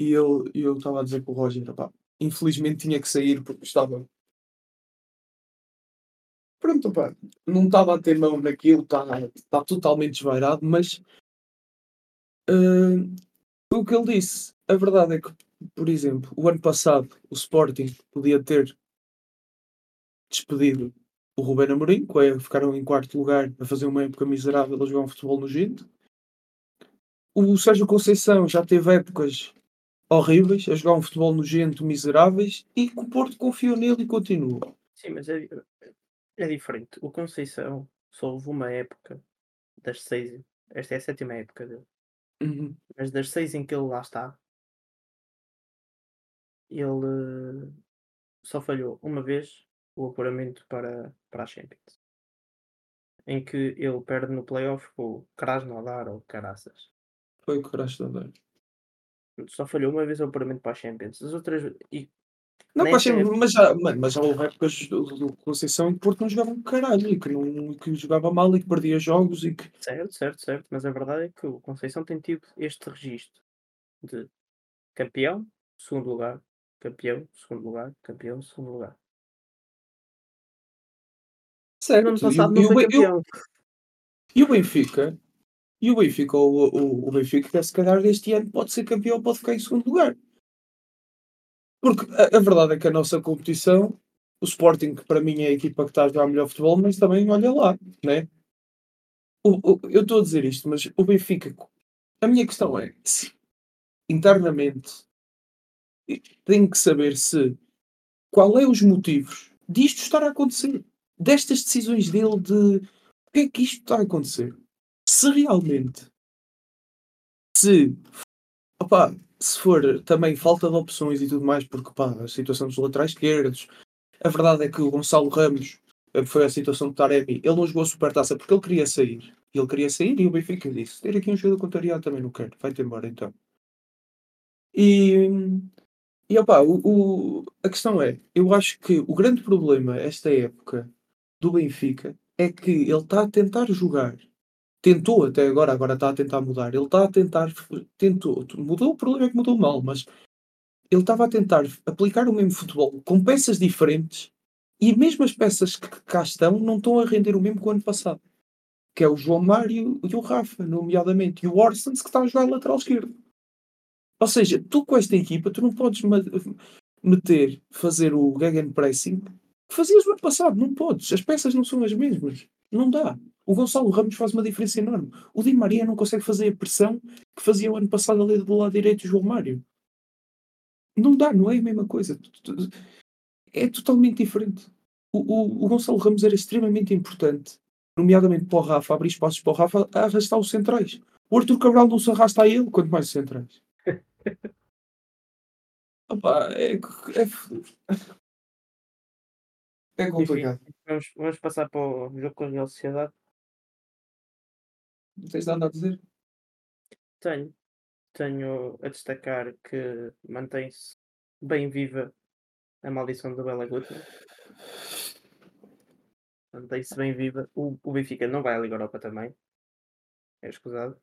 e ele, eu estava a dizer para o Roger, opá, infelizmente tinha que sair porque estava. Pronto, opá, não estava a ter mão naquilo, está tá totalmente desvairado, mas uh, o que ele disse, a verdade é que, por exemplo, o ano passado o Sporting podia ter despedido o Ruben Amorim, que ficaram em quarto lugar a fazer uma época miserável a jogar um futebol nojento. O Sérgio Conceição já teve épocas horríveis a jogar um futebol nojento, miseráveis, e o Porto confiou nele e continua. Sim, mas é, é diferente. O Conceição só houve uma época das seis. Esta é a sétima época dele. Uhum. Mas das seis em que ele lá está, ele só falhou uma vez o apuramento para, para a Champions. Em que ele perde no playoff com o Krasnodar ou Caraças. Foi o Krasnodar. Só falhou uma vez o apuramento para a Champions. As outras. E não, mas, época... mas, já, mas já houve épocas do, do Conceição em que Porto não jogava um caralho e que, não, que jogava mal e que perdia jogos e que. Certo, certo, certo. Mas a verdade é que o Conceição tem tido este registro de campeão, segundo lugar, campeão, segundo lugar, campeão, segundo lugar. Certo. Ano passado não foi campeão. E o Benfica? E o Benfica, o, o, o Benfica, se calhar este ano pode ser campeão pode ficar em segundo lugar. Porque a, a, verdade é que a nossa competição, o Sporting, que para mim é a equipa que está a jogar melhor futebol, mas também olha lá, né? O, o, eu estou a dizer isto, mas o Benfica, a minha questão é, se, internamente, tem que saber se qual é os motivos disto estar a acontecer destas decisões dele de o que é que isto está a acontecer? Se realmente se Opá, se for também falta de opções e tudo mais, porque pá, a situação dos laterais esquerdos, a verdade é que o Gonçalo Ramos eh, foi a situação do Taremi, ele não jogou a supertaça porque ele queria sair. Ele queria sair e o Benfica disse: ter aqui um jogador contrariado também não quero, vai-te embora então. E, e opá, o, o, a questão é, eu acho que o grande problema esta época do Benfica é que ele está a tentar jogar tentou até agora, agora está a tentar mudar. Ele está a tentar, tentou, mudou, o problema é que mudou mal, mas ele estava a tentar aplicar o mesmo futebol com peças diferentes e mesmo as peças que cá estão não estão a render o mesmo que o ano passado. Que é o João Mário e o Rafa, nomeadamente, e o Orsens que está a jogar lateral esquerdo. Ou seja, tu com esta equipa, tu não podes meter, fazer o gegenpressing que fazias no ano passado. Não podes. As peças não são as mesmas. Não dá. O Gonçalo Ramos faz uma diferença enorme. O Di Maria não consegue fazer a pressão que fazia o ano passado ali do lado direito o João Mário. Não dá, não é a mesma coisa. É totalmente diferente. O, o, o Gonçalo Ramos era extremamente importante, nomeadamente para o Rafa, abrir espaços para o Rafa a arrastar os centrais. O Arthur Cabral não se arrasta a ele, quanto mais os centrais. Opa, é, é, é complicado. Vamos, vamos passar para o jogo com a Real Sociedade. Não tens nada a dizer? Tenho. Tenho a destacar que mantém-se bem viva a maldição do Bela Gutmann. Mantém-se bem viva. O, o Benfica não vai à Liga Europa também. É escusado.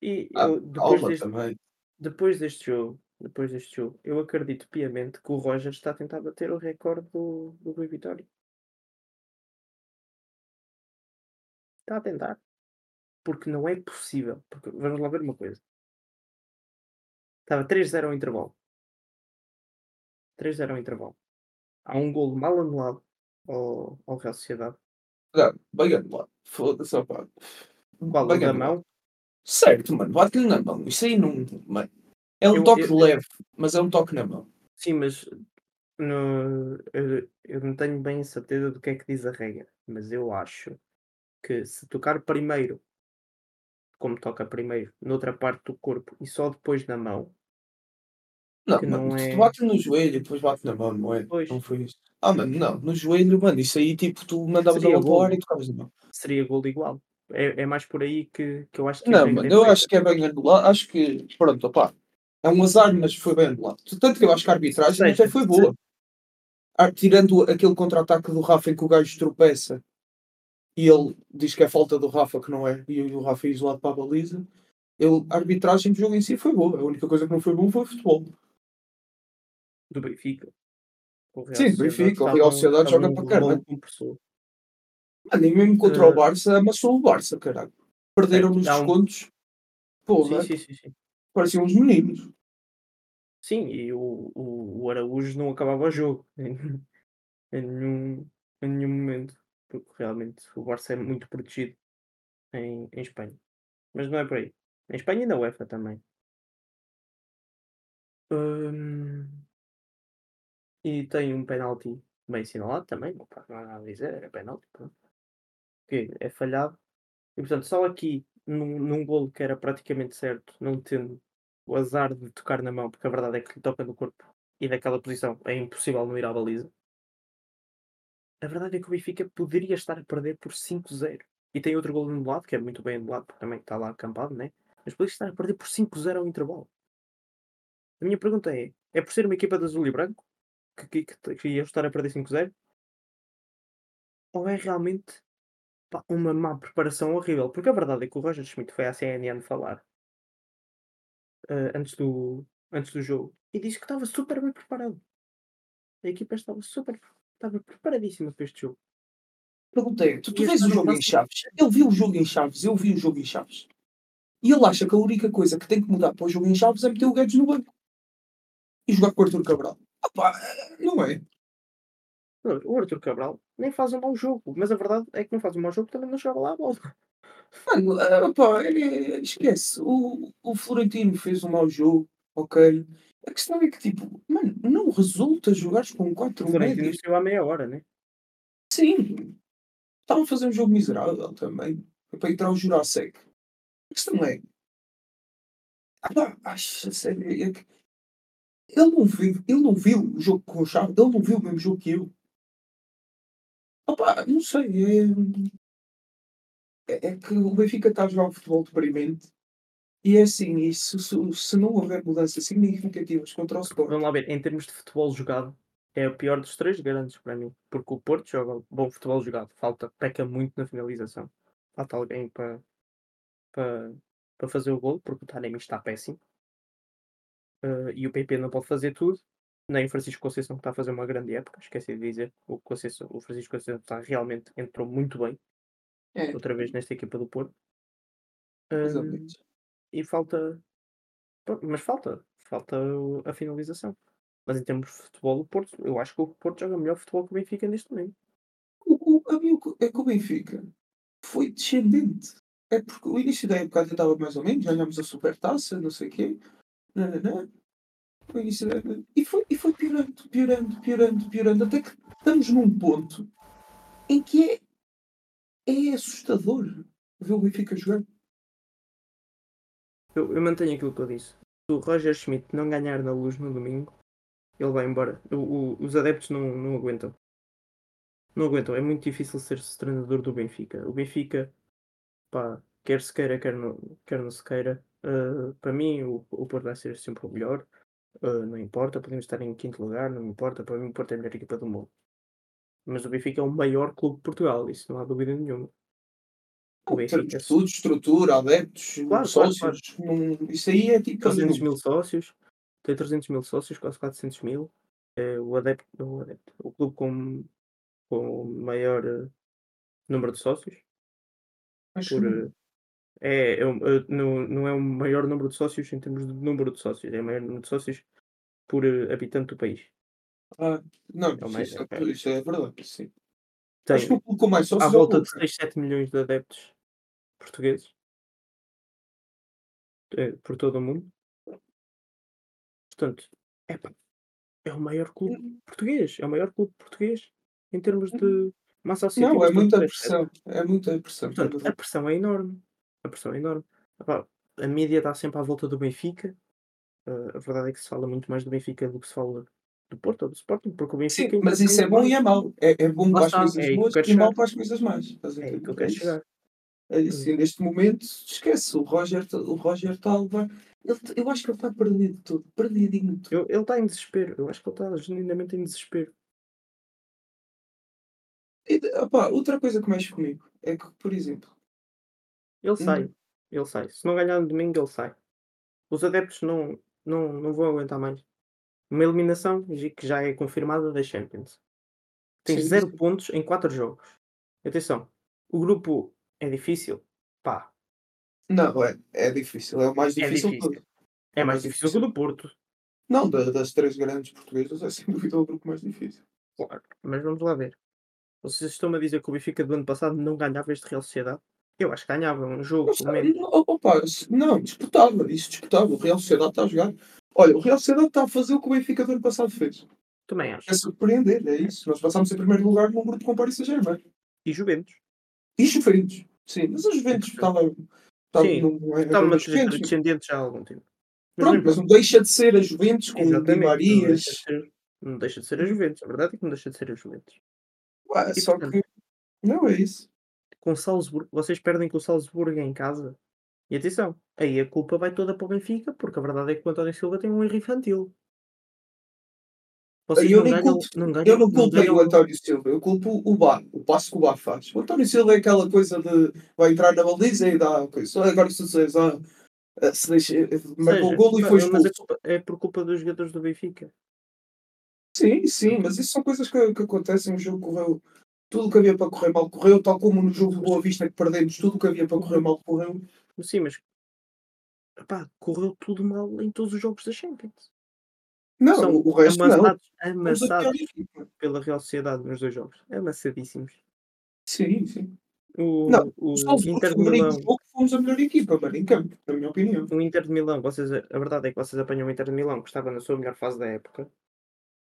E Ah, eu, depois, deste, também. depois deste jogo, depois deste jogo, eu acredito piamente que o Roger está a tentar bater o recorde do, do Rui Vitória. Está a tentar. Porque não é possível. Porque, vamos lá ver uma coisa. Estava 3-0 ao intervalo. 3-0 ao intervalo. Há um golo mal anulado ao, ao Real Sociedade. Não, bem anulado. Foda-se, O da anulado. mão? Certo, mano, bate-lhe na mão. Isso aí não. Mano. É um Eu- toque eu- leve, mas é um toque na mão. Sim, mas no- eu, eu não tenho bem a certeza do que é que diz a regra. Mas eu acho que se tocar primeiro, como toca primeiro, noutra parte do corpo e só depois na mão, Não, mano, não tu é- bate no joelho e depois bate na mão, não é? Pois. Não foi isso. Ah, mano, não, no joelho, mano, isso aí tipo, tu mandavas ar golo. e tocavas na mão. seria golo igual. É, é mais por aí que, que eu acho que a Não, regra mano, é eu acho que é bem anulado. Acho que, pronto, opá, é um azar, mas foi bem anulado. Tanto que eu acho que a arbitragem até foi boa. Tirando aquele contra-ataque do Rafa em que o gajo tropeça e ele diz que é falta do Rafa, que não é, e o Rafa é isolado para a baliza. Ele, a arbitragem do jogo em si foi boa. A única coisa que não foi bom foi o futebol. do Benfica. Sim, Sociedade Benfica, o Real Sociedade joga para compressor. Mano, e mesmo contra Eh, o Barça, amassou o Barça, caralho. Perderam certo, nos descontos. Porra, Sim, sim, sim, sim. pareciam uns meninos. Sim, e o, o, Araújo não acabava o jogo em nenhum, em nenhum momento, porque realmente o Barça é muito protegido em, em Espanha. Mas não é por aí. Em Espanha e na UEFA também. Hum, e tem um penalti bem assinalado também, não há nada a dizer, é penalti. Que é falhado. E portanto, só aqui, num, num golo que era praticamente certo, não tendo o azar de tocar na mão, porque a verdade é que lhe toca no corpo e daquela posição é impossível não ir à baliza. A verdade é que o Benfica poderia estar a perder por 5-0. E tem outro golo anulado, que é muito bem anulado, porque também está lá acampado, né? Mas poderia estar a perder por 5-0 ao intervalo. A minha pergunta é: é por ser uma equipa de azul e branco que, que, que, que ia estar a perder 5-0? Ou é realmente pá, uma má preparação horrível? Porque a verdade é que o Roger Schmidt foi à CNN falar eh, antes, do, antes do jogo e disse que estava super bem preparado. A equipa estava super estava preparadíssima para este jogo. Perguntei, tu, tu vês o jogo em Chaves? Ele viu o jogo em Chaves, eu vi o jogo em Chaves. E ele acha que a única coisa que tem que mudar para o jogo em Chaves é meter o Guedes no banco. E jogar com o Arthur Cabral. Ah pá, não é? O Arthur Cabral nem faz um mau jogo, mas a verdade é que não faz um mau jogo também não chegava lá a bola. Mano, ah, pá, é- esquece. O, o Florentino fez um mau jogo, ok. A questão é que, tipo, mano, não resulta jogares com O 4 Florentino médios. chegou à meia hora, né? Sim. Estava a fazer um jogo miserável também. Para entrar o Jurasek. A questão é. Ah acho a sério, é que ele não viu ele não viu o jogo com o Chaves, ele não viu o mesmo jogo que eu. Opa, não sei, é é é que o Benfica está a jogar um futebol deprimente e é assim, e se se não houver mudanças significativas contra o Vamos Sporting lá ver, em termos de futebol jogado, é o pior dos 3 grandes para mim, porque o Porto joga bom futebol jogado, falta peca muito na finalização. Falta alguém para para para fazer o gol, porque o Taremi está péssimo. Eh, e o PP não pode fazer tudo, nem o Francisco Conceição que está a fazer uma grande época, esqueci de dizer, o Conceição o Francisco Conceição está realmente entrou muito bem, é, outra vez nesta equipa do Porto. menos. E falta mas falta, falta a finalização. Mas em termos de futebol, o Porto eu acho que o Porto joga melhor futebol que o Benfica neste momento. O o a mim é que o Benfica foi descendente. É porque o início da época estava mais ou menos, ganhámos a supertaça, não sei o quê, nã-nã-nã. O início da e foi e foi piorando, piorando, piorando, piorando, até que estamos num ponto em que é é assustador ver o Benfica jogar. Eu eu mantenho aquilo que eu disse. Se o Roger Schmidt não ganhar na Luz no domingo, ele vai embora. O o os adeptos não não aguentam. Não aguentam, é muito difícil ser-se treinador do Benfica. O Benfica, pá, quer se queira, quer não quer não se queira, hã, para mim o o Porto vai ser sempre o melhor, hã, não importa, podemos estar em quinto lugar, não importa, para mim o Porto é a melhor equipa do mundo. Mas o Benfica é o maior clube de Portugal, isso não há dúvida nenhuma. O Benfica tudo, estrutura, adeptos, claro, claro, claro. sócios, não isso aí é tipo para 300.000 sócios, tem 300.000 sócios, quase 400.000. É o adepto o adepto, o clube com com o maior, eh, número de sócios Acho por, que eh, é é eh, não não é o maior número de sócios em termos de número de sócios, é o maior número de sócios por, habitante do país. ah, não, É mais isso é é isso é verdade, sim. Acho que tem o clube com mais à sócios é o volta de Boca. 6, 7 milhões de adeptos portugueses. Eh, por todo o mundo. Portanto, é o maior clube Hum, português, é o maior clube português em termos de massa Não, associativa, é muita pressão, é muita pressão, é Portanto, a pressão é enorme, a pressão é enorme. Epá, a mídia está sempre à volta do Benfica, eh, a verdade é que se fala muito mais do Benfica do que se fala do Porto ou do Sporting, porque o Sim, Benfica mas isso é bom e é mau. É é bom para as é coisas eu boas e mau para as coisas más, é aí que eu? É quero chegar. Hum, e neste momento, esquece, o Roger o Roger está a levar ele eu acho que ele está perdido tudo, perdidinho de tudo. eu ele está em desespero, eu acho que ele está genuinamente em desespero. E opá, outra coisa que mexe comigo é que, por exemplo, Ele hum, sai, ele sai. Se não ganhar no domingo, ele sai. Os adeptos não não não vão aguentar mais. Uma eliminação que já é confirmada da Champions. Tens sim, 0 sim. pontos em 4 jogos. Atenção, o grupo é difícil? Pá, Não, é é difícil, é o mais é difícil de difícil. É É mais difícil que o do Porto, Não, da das 3 grandes portuguesas é sem dúvida o grupo mais difícil. claro, mas vamos lá ver. Vocês estão-me a dizer que o Benfica do ano passado não ganhava este Real Sociedade? Eu acho que ganhava, um jogo, não, o opa, não, disputava, isso disputava, o Real Sociedade está a jogar. Olha, o Real Sociedade está a fazer o que o Benfica do ano passado fez. Também acho. É surpreender, é isso. Nós passámos em primeiro lugar num grupo com o Paris Saint-Germain. E Juventus. E Juventus, sim, mas a Juventus Entretanto. estava estava Sim, não é a está mesma numa trajetória Juventus. descendente já há algum tempo. Mas não Pronto, mas não deixa de ser a Juventus com não Marias. ser não deixa de ser a Juventus, a verdade é que não deixa de ser a Juventus. Pá, E só portanto, que não é isso. com Salzburgo vocês perdem com o Salzburgo em casa, e atenção, aí a culpa vai toda para o Benfica, porque a verdade é que o António Silva tem um erro infantil. Vocês Eu não nem ganham culpo não eu ganham não não culpei o ganham António Silva, eu culpo o VAR, o passo que o VAR faz. O António Silva é aquela coisa de vai entrar na baliza e dá coisa. Agora se dizes, ah, ah, se deixa, marcou o seja, golo e foi mas a expulso. culpa é por culpa dos jogadores do Benfica. Sim, sim, mas isso são coisas que, que acontecem. O jogo correu, tudo o que havia para correr mal correu, tal como no jogo do Boa Vista que perdemos, tudo o que havia para correr mal correu. sim, mas, epá, correu tudo mal em todos os jogos da Champions. Não, São o, resto não. amassados pior amassados pela Real Sociedade nos 2 jogos, amassadíssimos. Sim, sim. Não, O o o Salzburgo Inter de Milão fomos a melhor equipa, mano, em campo, na minha opinião. o Inter de Milão, vocês a verdade é que vocês apanham o Inter de Milão, que estava na sua melhor fase da época,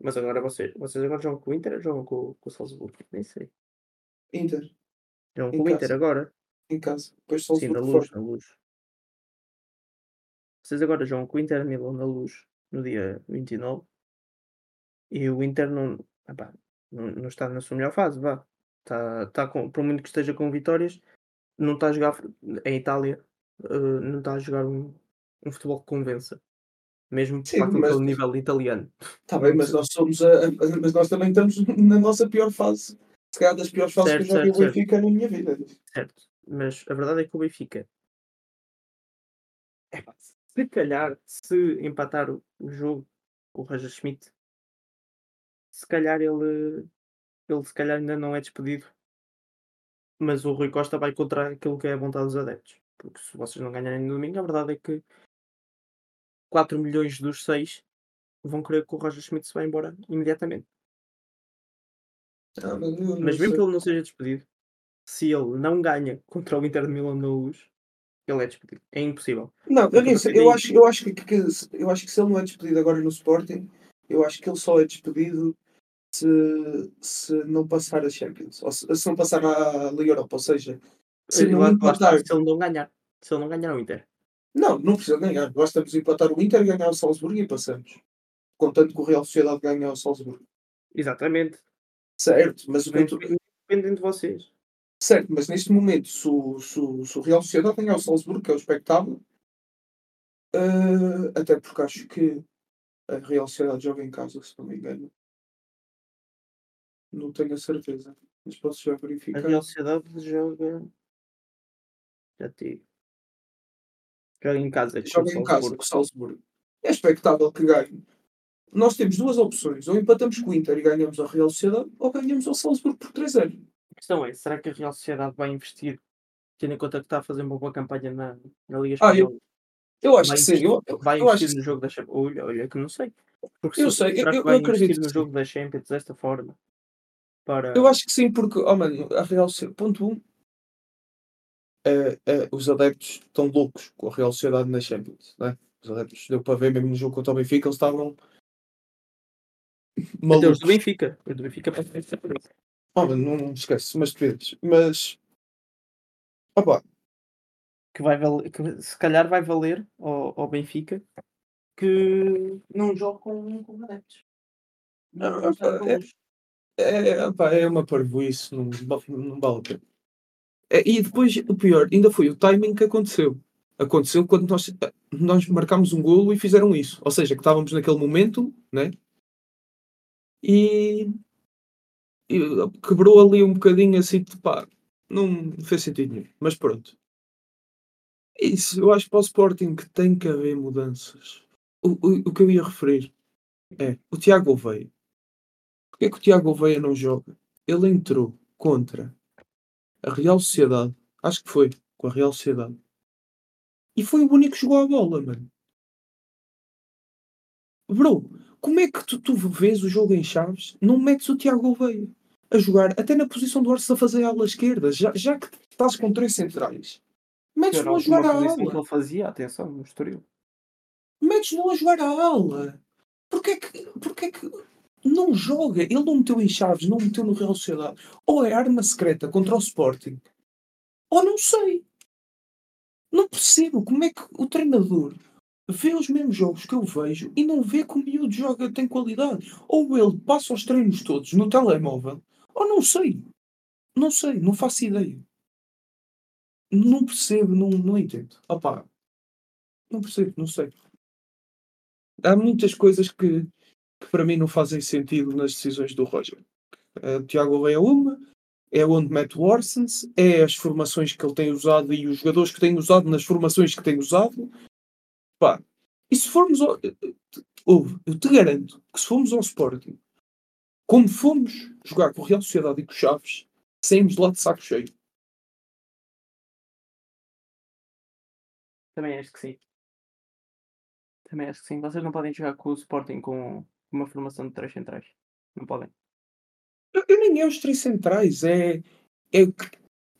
mas agora vocês vocês agora jogam com o Inter ou jogam com com o Salzburgo? Nem sei. Inter, Jogam em com o Inter agora? em casa. Depois Sim, na Salzburgo fora. Luz, na Luz. vocês agora jogam com o Inter de Milão na Luz no dia 29 e o Inter não, epá, não, não está na sua melhor fase, vá. Está, está com, por muito que esteja com vitórias, não está a jogar em Itália, uh, não está a jogar um, um futebol que convença. Mesmo Sim, para mas nível italiano. Está bem, mas nós somos a, a- mas nós também estamos na nossa pior fase. Se calhar das piores fases que eu Certo, já vi o certo, certo. Benfica na minha vida. Certo, mas a verdade é que o Benfica, se calhar, se empatar o, o jogo o Roger Schmidt, se calhar ele, ele se calhar ainda não é despedido, mas o Rui Costa vai contra aquilo que é a vontade dos adeptos. Porque se vocês não ganharem no domingo, a verdade é que 4 milhões dos 6 vão querer que o Roger Schmidt se vá embora imediatamente. Ah, mas Mas mesmo que ele não seja despedido, se ele não ganha contra o Inter de Milão na luz, ele é despedido. É impossível. Não, eu, a partir eu acho, eu, acho que, que- eu acho que se ele não é despedido agora no Sporting, eu acho que ele só é despedido se, se não passar a Champions, ou se, se não passar a Liga Europa, ou seja, se Eh, não empatar. se ele não ganhar. Se ele não ganhar o Inter. Não, não precisa ganhar. Basta nos empatar o Inter, ganhar o Salzburgo e passamos. Contanto que o Real Sociedade ganhe o Salzburgo. Exatamente. Certo, mas o que eu tô- Dependem de vocês. Certo, mas neste momento, se o, se o, se o Real Sociedade ganhar o Salzburgo, que é o expectável, eh, até porque acho que a Real Sociedade joga em casa, se não me engano. Não tenho a certeza, mas posso já A verificar. Real Sociedade joga. Já tive. Joga em casa. Joga em casa com o Salzburgo. É expectável que ganhe. Nós temos duas opções: ou empatamos com o Inter e ganhamos a Real Sociedade, ou ganhamos ao Salzburgo por 3-0. A questão é: será que a Real Sociedade vai investir, tendo em conta que está a fazer uma boa campanha na, na Liga Ah, eu- Espanhola? Eu acho vai que sim. Eu, eu, vai eu investir que no jogo da Champions? Olha, olha que não sei. Porque Eu se- sei, será eu- que eu vai acredito investir no sim. jogo da Champions desta forma? Para... Eu acho que sim, porque, oh mano, a Real Sociedade, ponto 1, é, é, os adeptos estão loucos com a Real Sociedade na Champions, né? Os adeptos, deu para ver mesmo no jogo contra o Benfica, eles estavam malucos. do Benfica. Os do Benfica mano, não, não esquece, mas vês. Mas, opá, que vai valer, que se calhar vai valer ao, ao Benfica que não joga com, com adeptos. Não, Ah, com é- é, opá, é uma parvoíce, não, va- não vale a pena. É, e depois, o pior, ainda foi o timing que aconteceu. Aconteceu quando nós, nós marcámos um golo e fizeram isso. Ou seja, que estávamos naquele momento, né? E, e quebrou ali um bocadinho assim, de pá, não fez sentido nenhum. Mas pronto. Isso, eu acho que para o Sporting que tem que haver mudanças. O, o, o que eu ia referir é o Tiago Gouveia. Porquê que o Tiago Gouveia não joga? Ele entrou contra a Real Sociedade, acho que foi com a Real Sociedade, e foi o único que jogou a bola, mano. Bro, como é que tu, tu vês o jogo em Chaves, não metes o Tiago Gouveia a jogar até na posição do Arce a fazer a ala esquerda, já, já que estás com três centrais? Metes-no a jogar a posição que ala. ele fazia, atenção, no Estoril. Metes-no a jogar a ala. Porquê que, porquê que não joga? Ele não meteu em Chaves, não meteu no Real Sociedade. Ou é arma secreta contra o Sporting, ou não sei. Não percebo como é que o treinador vê os mesmos jogos que eu vejo e não vê que o miúdo joga tem qualidade. Ou ele passa os treinos todos no telemóvel, ou não sei. Não sei, não faço ideia. Não percebo, não, não entendo. Opá, não percebo, não sei. Há muitas coisas que, que para mim não fazem sentido nas decisões do Roger. Eh, O Tiago é uma, é onde mete o Orsens, é as formações que ele tem usado e os jogadores que tem usado nas formações que tem usado. Pá, e se formos ao, ouve, eu te garanto que se formos ao Sporting, como fomos jogar com o Real Sociedade e com o Chaves, saímos lá de saco cheio. Também acho que sim. Também acho que sim. Vocês não podem jogar com o Sporting com uma formação de três centrais. Não podem. Eu, eu nem é os três centrais, é, é,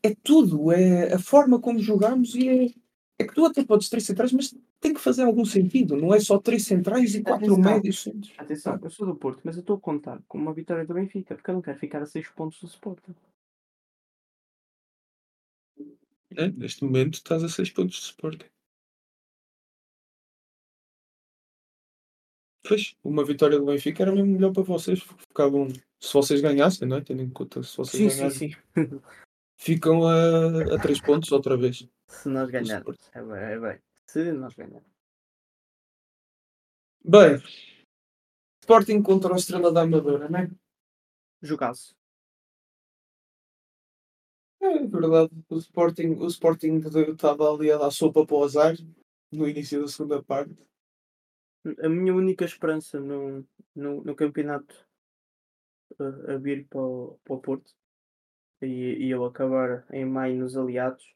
é tudo, é a forma como jogamos e é, é que tu até podes três centrais, mas tem que fazer algum sentido, não é só três centrais e quatro Atenção. médios centros. Atenção, eu sou do Porto, mas eu estou a contar com uma vitória do Benfica, porque eu não quero ficar a seis pontos do Sporting. É, neste momento estás a seis pontos de Sporting. Pois, uma vitória do Benfica era mesmo melhor para vocês. Ficavam, se vocês ganhassem, não é? Tendo em conta se vocês Sim, sim, ganhassem, sim. ficam a, a 3 pontos outra vez. Se nós do ganharmos. É bem, é bem. Se nós ganharmos. Bem, Sporting contra a Estrela da Amadora, não é? Jogaço. É verdade, o Sporting, o Sporting estava ali a dar sopa para o azar no início da segunda parte. A minha única esperança no, no, no campeonato a, a vir para o, para o Porto e, e eu acabar em maio nos aliados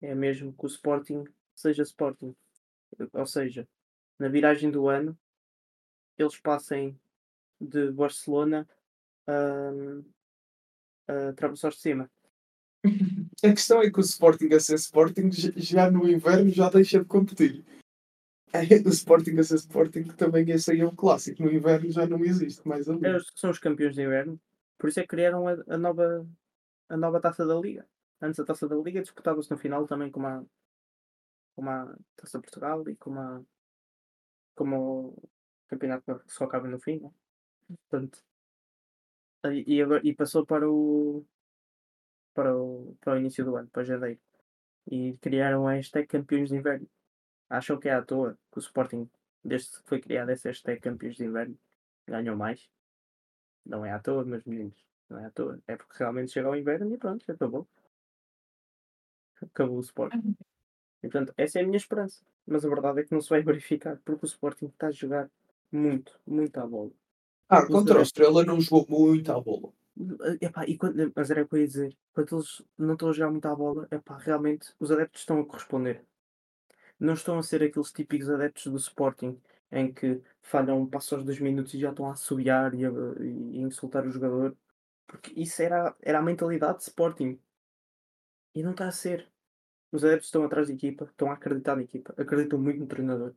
é mesmo que o Sporting seja Sporting. Ou seja, na viragem do ano eles passem de Barcelona a, a atravessar de cima. A questão é que o Sporting a ser Sporting já no inverno já deixa de competir. O Sporting a ser Sporting também esse aí é um clássico. No inverno já não existe mais ali. Eles são os campeões de inverno, por isso é que criaram a, a nova, a nova taça da Liga. Antes a taça da Liga disputava-se no final também com a, com a taça de Portugal e com a como o campeonato que só acaba no fim. Né? Portanto, e, e passou para o, para o para o início do ano, para janeiro. E criaram a hashtag campeões de inverno. Acham que é à toa que o Sporting, desde que foi criada essa hashtag campeões de inverno, ganhou mais? Não é à toa, meus meninos. Não é à toa. É porque realmente chega ao inverno e pronto, acabou. Acabou o Sporting. E portanto, essa é a minha esperança. Mas a verdade é que não se vai verificar, porque o Sporting está a jogar muito, muito à bola. Ah, contra a Estrela não jogou muito à bola. Epá, e quando, mas era o que eu ia dizer. Quando eles não estão a jogar muito à bola, epá, realmente os adeptos estão a corresponder. Não estão a ser aqueles típicos adeptos do Sporting em que falham passo aos dois minutos e já estão a assobiar e a, e insultar o jogador. Porque isso era, era a mentalidade de Sporting. E não está a ser. Os adeptos estão atrás da equipa, estão a acreditar na equipa, acreditam muito no treinador.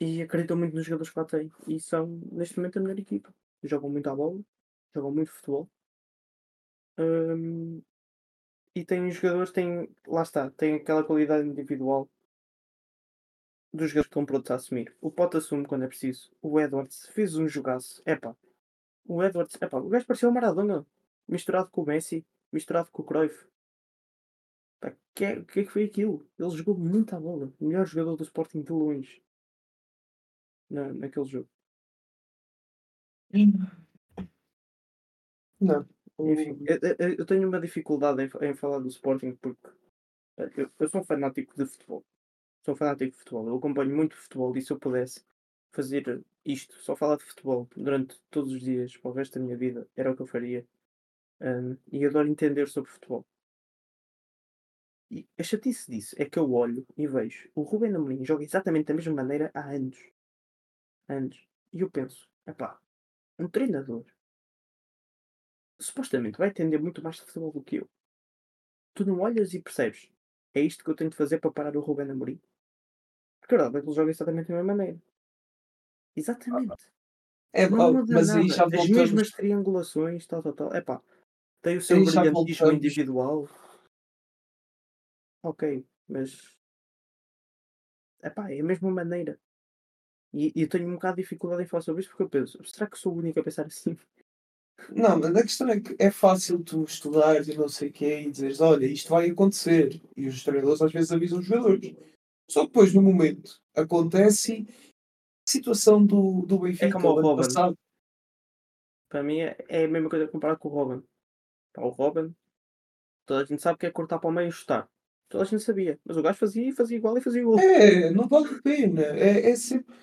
E acreditam muito nos jogadores que lá têm. E são, neste momento, a melhor equipa. Jogam muito à bola, jogam muito futebol. Hum, e têm jogadores, têm, lá está, têm aquela qualidade individual dos jogadores que estão prontos a assumir. O Pote assume quando é preciso. O Edwards fez um jogaço. Epá, o Edwards, epá, o gajo pareceu o Maradona, misturado com o Messi, misturado com o Cruyff. Pá, que é, que é que foi aquilo? Ele jogou muito à bola. O melhor jogador do Sporting de longe. Na, naquele jogo. Não. O- Enfim, eu, eu- tenho uma dificuldade em, em falar do Sporting porque eh, eu, eu sou um fanático de futebol. Sou um fanático de futebol. Eu acompanho muito futebol e se eu pudesse fazer isto, só falar de futebol durante todos os dias, para o resto da minha vida, era o que eu faria. Ahm, e adoro entender sobre futebol. E a chatice disso é que eu olho e vejo o Rubén Amorim joga exatamente da mesma maneira há anos. Anos. E eu penso, epá, um treinador supostamente vai entender muito mais de futebol do que eu. Tu não olhas e percebes. É isto que eu tenho de fazer para parar o Rubén Amorim. Porque a verdade é que ele joga exatamente da mesma maneira. Exatamente. É, Não muda mas nada. aí já As voltamos. mesmas triangulações, tal, tal, tal. Epá, tem o seu Aí brilhantismo voltamos. individual. Ok, mas... Epá, é a mesma maneira. E, e eu tenho um bocado de dificuldade em falar sobre isto porque eu penso, será que sou o único a pensar assim? Não, mas a questão é que é fácil tu estudares e não sei o quê e dizeres, olha, isto vai acontecer. E os treinadores às vezes avisam os jogadores. Só que depois, no momento, acontece a situação do, do Benfica como o Robin. passado. Para mim é, é a mesma coisa comparar com o Robin. Pá, o Robin, toda a gente sabe que é cortar para o meio e chutar. Toda a gente sabia. Mas o gajo fazia e fazia igual e fazia igual. É, não vale a pena. É, é sempre.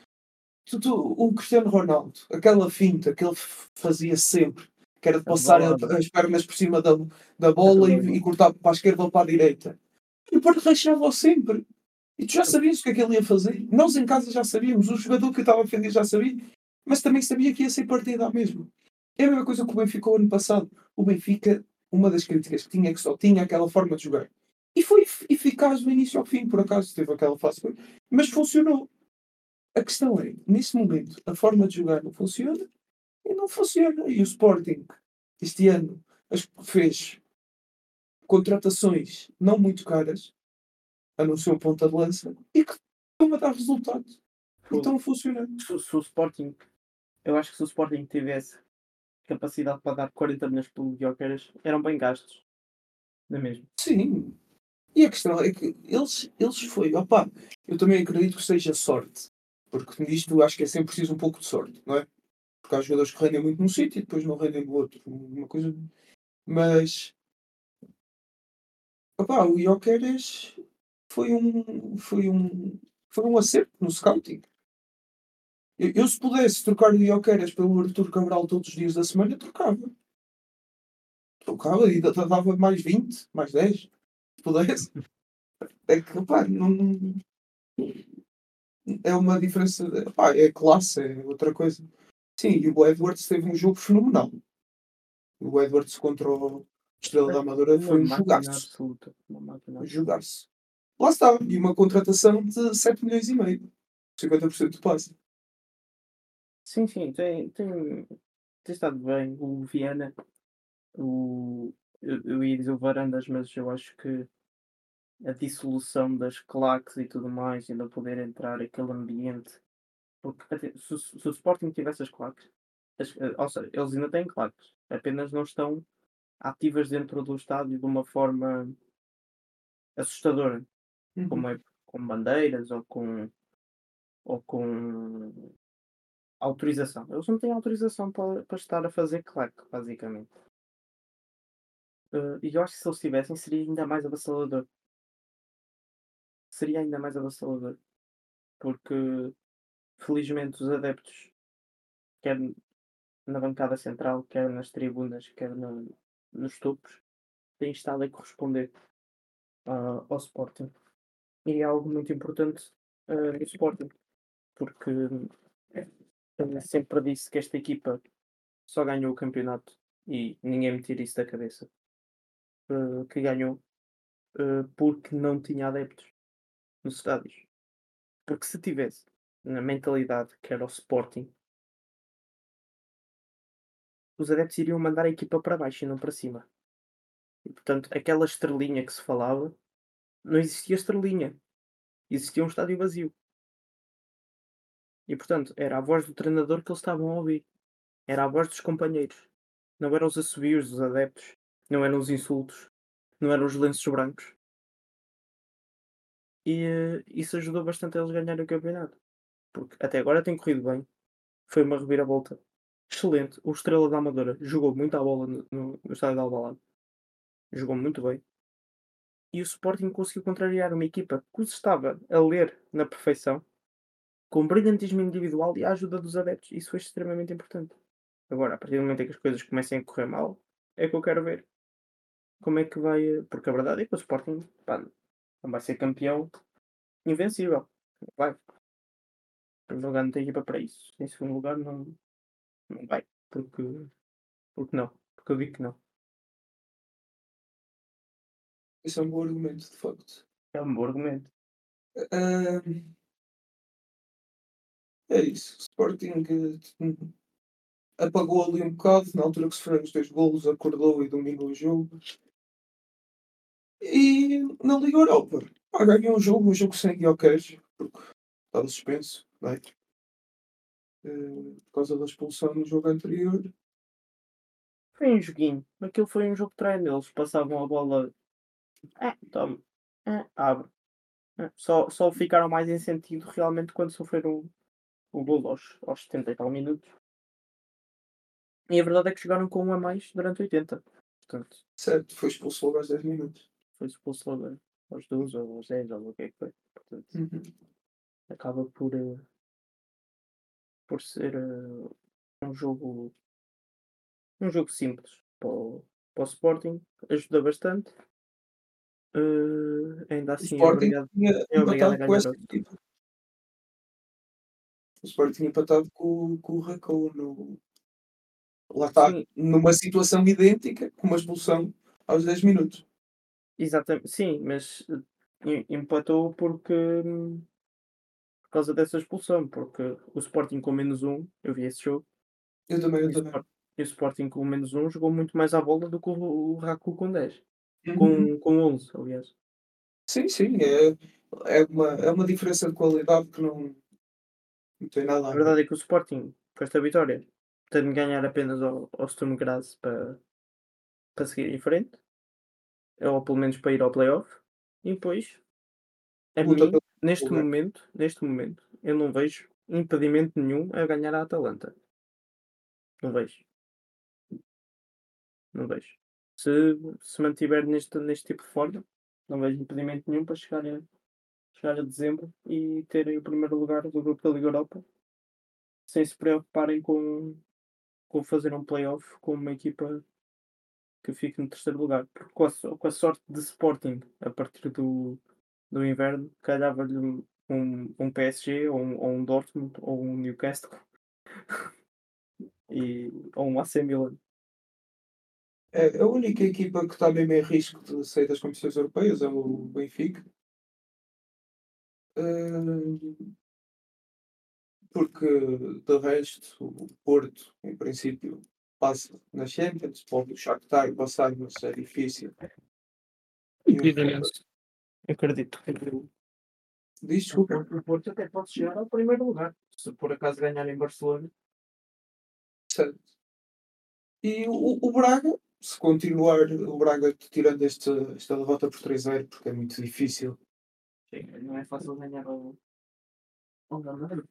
Tu, tu- o Cristiano Ronaldo, aquela finta que ele fazia sempre, que era de A passar as pernas por cima da, da bola e, e cortar para a esquerda ou para a direita. E depois deixava sempre. E tu já sabias o que é que ele ia fazer. Nós em casa já sabíamos. O jogador que estava a defender já sabia. Mas também sabia que ia ser partida mesmo. É a mesma coisa que o Benfica o ano passado. O Benfica, uma das críticas que tinha é que só tinha aquela forma de jogar. E foi eficaz do início ao fim, por acaso. Teve aquela fase. Mas funcionou. A questão é, nesse momento, a forma de jogar não funciona e não funciona. E o Sporting, este ano, fez contratações não muito caras, a não ser um ponta de lança, e que estão a dar resultados. porque estão a funcionar. Se, se o Sporting, eu acho que se o Sporting tivesse capacidade para dar 40 milhões pelo Guioqueiras, eram bem gastos. Não é mesmo? Sim. E a questão é que eles, eles foi, opá, eu também acredito que seja sorte. Porque nisto acho que é sempre preciso um pouco de sorte, não é? Porque há jogadores que rendem muito num sítio e depois não rendem no outro. Uma coisa. Mas. Opá, o Jokeres foi um. Foi um. Foi um acerto no scouting. Eu, eu se pudesse trocar o Jokeres pelo Arthur Cabral todos os dias da semana, trocava. Trocava e dava mais 20, mais 10. Se pudesse. É que, opá, não. É uma diferença. Opá, é classe, é outra coisa. Sim, e o Edwards teve um jogo fenomenal. O Edwards contra o Estrela da Amadora foi um jogaço. Um jogaço. Lá está. E uma contratação de 7 milhões e meio. 50% do passe. Sim, sim, tem, tem, tem estado bem. O Viana, o, eu, eu ia dizer o Varandas, mas eu acho que a dissolução das claques e tudo mais, ainda poder entrar aquele ambiente porque se, se o Sporting tivesse as claques, as, eh, ou seja, eles ainda têm claques, apenas não estão ativas dentro do estádio de uma forma assustadora, uhum. como é com bandeiras ou com ou com autorização. Eles não têm autorização para, para estar a fazer claque, basicamente. Uh, e eu acho que se eles tivessem seria ainda mais avassalador. Seria ainda mais avassalador. Porque felizmente os adeptos, quer na bancada central, quer nas tribunas, quer no, nos topos, têm estado a corresponder uh, ao Sporting. E é algo muito importante uh, no Sporting, porque sempre disse que esta equipa só ganhou o campeonato e ninguém me tira isso da cabeça. Uh, que ganhou uh, porque não tinha adeptos nos estádios. Porque se tivesse na mentalidade que era o Sporting, os adeptos iriam mandar a equipa para baixo e não para cima. E, portanto, aquela estrelinha que se falava, não existia estrelinha. Existia um estádio vazio. E, portanto, era a voz do treinador que eles estavam a ouvir. Era a voz dos companheiros. Não eram os assobios dos adeptos. Não eram os insultos. Não eram os lenços brancos. E uh, isso ajudou bastante a eles ganharem o campeonato porque até agora tem corrido bem. Foi uma reviravolta excelente. O Estrela da Amadora jogou muito a bola no, no, no estádio de Alvalade. Jogou muito bem. E o Sporting conseguiu contrariar uma equipa que os estava a ler na perfeição, com brilhantismo individual e a ajuda dos adeptos. Isso foi extremamente importante. Agora, a partir do momento em que as coisas comecem a correr mal, é que eu quero ver como é que vai. Porque a verdade é que o Sporting pá, não vai ser campeão invencível. Vai. Primeiro lugar não tem equipa para isso. Em segundo lugar não, não vai. Porque, porque não. Porque eu digo que não. Isso é um bom argumento, de facto. É um bom argumento. Uh, é isso. O Sporting uh, apagou ali um bocado. Na altura que sofreu os dois golos, acordou e dominou o jogo. E na Liga Europa, ah, ganhou um jogo, um jogo sem guioqueiros, porque estava suspenso é? Uh, por causa da expulsão no jogo anterior. Foi um joguinho. Aquilo foi um jogo de treino. Eles passavam a bola. É, toma. É, abre. É, só, só ficaram mais em sentido realmente quando sofreram o gol aos, aos 70 e tal minutos. E a verdade é que chegaram com um a mais durante 80. Portanto, certo, foi expulso logo aos 10 minutos. Foi expulso logo aos 12 ou aos 10 ou o que é que foi. Portanto, uhum. acaba por, uh, por ser uh, um jogo um jogo simples para o, para o Sporting, ajuda bastante. Uh, ainda assim, o Sporting é obrigado, é obrigado a. Com o Sporting empatado com, com o Racou no... Lá está, sim. numa situação idêntica, com uma expulsão aos 10 minutos. Exatamente, sim, mas eh, empatou porque hum, causa dessa expulsão, porque o Sporting com menos um, eu vi esse jogo. Eu também, eu também. E o Sporting com menos um jogou muito mais à bola do que o, o Raku com 10. Uhum. Com, com 11, aliás. Sim, sim. É, é, uma, é uma diferença de qualidade que não, Não tem nada A a ver. verdade é que o Sporting, com esta vitória, tem de ganhar apenas ao, ao Sturm Graz para, para seguir em frente, ou pelo menos para ir ao playoff, e depois, a Luta mim, neste momento, neste momento, eu não vejo impedimento nenhum a ganhar a Atalanta. Não vejo. Não vejo. Se se mantiver neste, neste tipo de forma, não vejo impedimento nenhum para chegar a, chegar a dezembro e terem o primeiro lugar do grupo da Liga Europa sem se preocuparem com, com fazer um playoff com uma equipa que fique no terceiro lugar. Porque com a, com a sorte de Sporting a partir do, do inverno, calhava-lhe um, um, PSG ou um, ou um Dortmund ou um Newcastle e, ou um AC Milan. É, a única equipa que está mesmo em risco de sair das competições europeias é o Benfica. Porque de resto o Porto, em princípio, passa na Champions, pode o Shakhtar passar, mas é difícil. E o Acredito. O desculpa. Porto, o Porto até pode chegar ao primeiro lugar. Se por acaso ganhar em Barcelona, Certo. E o, o Braga, se continuar o Braga tirando este, esta derrota por 3-0, porque é muito difícil. sim, não é fácil ganhar ao, ao Real Madrid.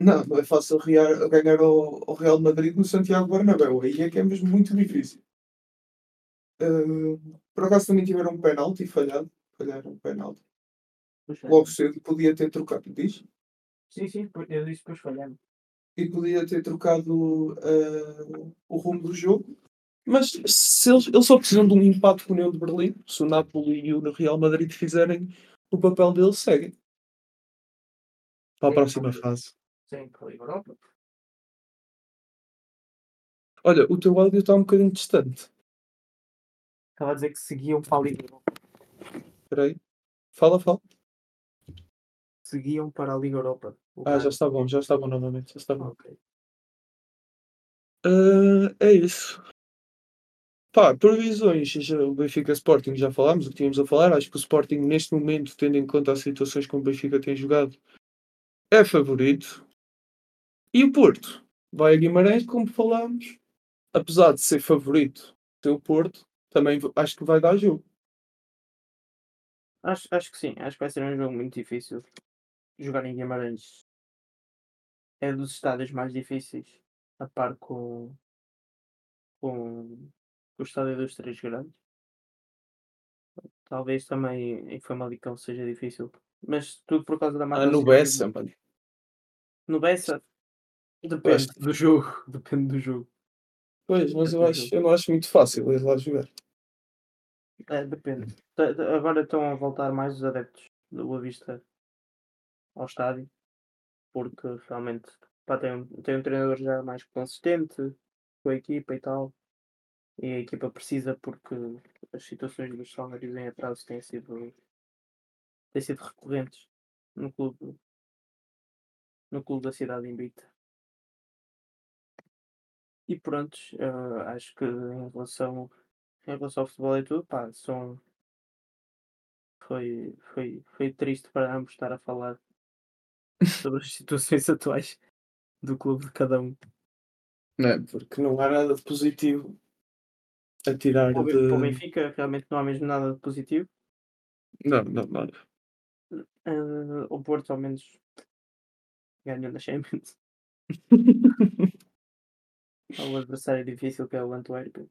Não, não é fácil rear- ganhar ao, ao Real Madrid no Santiago Bernabéu. Aí é que é mesmo muito difícil. Uh, por acaso também tiveram um penalti falhado. Falharam um penalti. Logo cedo podia ter trocado, diz? Sim, sim, eu disse depois falhando. E podia ter trocado uh, o rumo do jogo. Mas se eles, eles só precisam de um empate com o União de Berlim. Se o Napoli e o Real Madrid fizerem o papel deles, seguem. Para a próxima fase. Sim, para a Liga Europa. Olha, o teu áudio está um bocadinho distante. Estava a dizer que seguiam para a Liga Europa. Espera aí. Fala, fala. Seguiam para a Liga Europa. O Ah, já está bom, já está bom novamente. Já está bom. Ah, é isso. Pá, previsões. já- O Benfica Sporting já falámos o que tínhamos a falar. Acho que o Sporting, neste momento, tendo em conta as situações como o Benfica tem jogado, é favorito. E o Porto vai a Guimarães, como falámos. Apesar de ser favorito ter o Porto, também acho que vai dar jogo. Acho, acho que sim, acho que vai ser um jogo muito difícil. Jogar em Guimarães é dos estádios mais difíceis, a par com, com, com o estádio dos Três Grandes. Talvez também em Famalicão seja difícil, mas tudo por causa da mata Ah, no. Bessa, mano. No Bessa, depende do jogo, depende do jogo. Pois, mas eu, Depende acho, eu não acho muito fácil ir lá jogar. É, depende. Agora estão a voltar mais os adeptos do Boa Vista ao estádio, porque realmente pá, tem, um, tem um treinador já mais consistente com a equipa e tal. E a equipa precisa porque as situações dos salários em atraso têm sido, têm sido recorrentes no clube, no clube da cidade invicta. E pronto, acho que em relação, em relação ao futebol e tudo, pá, são, foi, foi, foi triste para ambos estar a falar sobre as situações atuais do clube de cada um. Não é? Porque não há nada de positivo a tirar Para de. o Benfica realmente não há mesmo nada de positivo. Não, não, nada. Eh, o Porto ao menos ganhou na Champions. Há um adversário difícil que é o Antuérpia.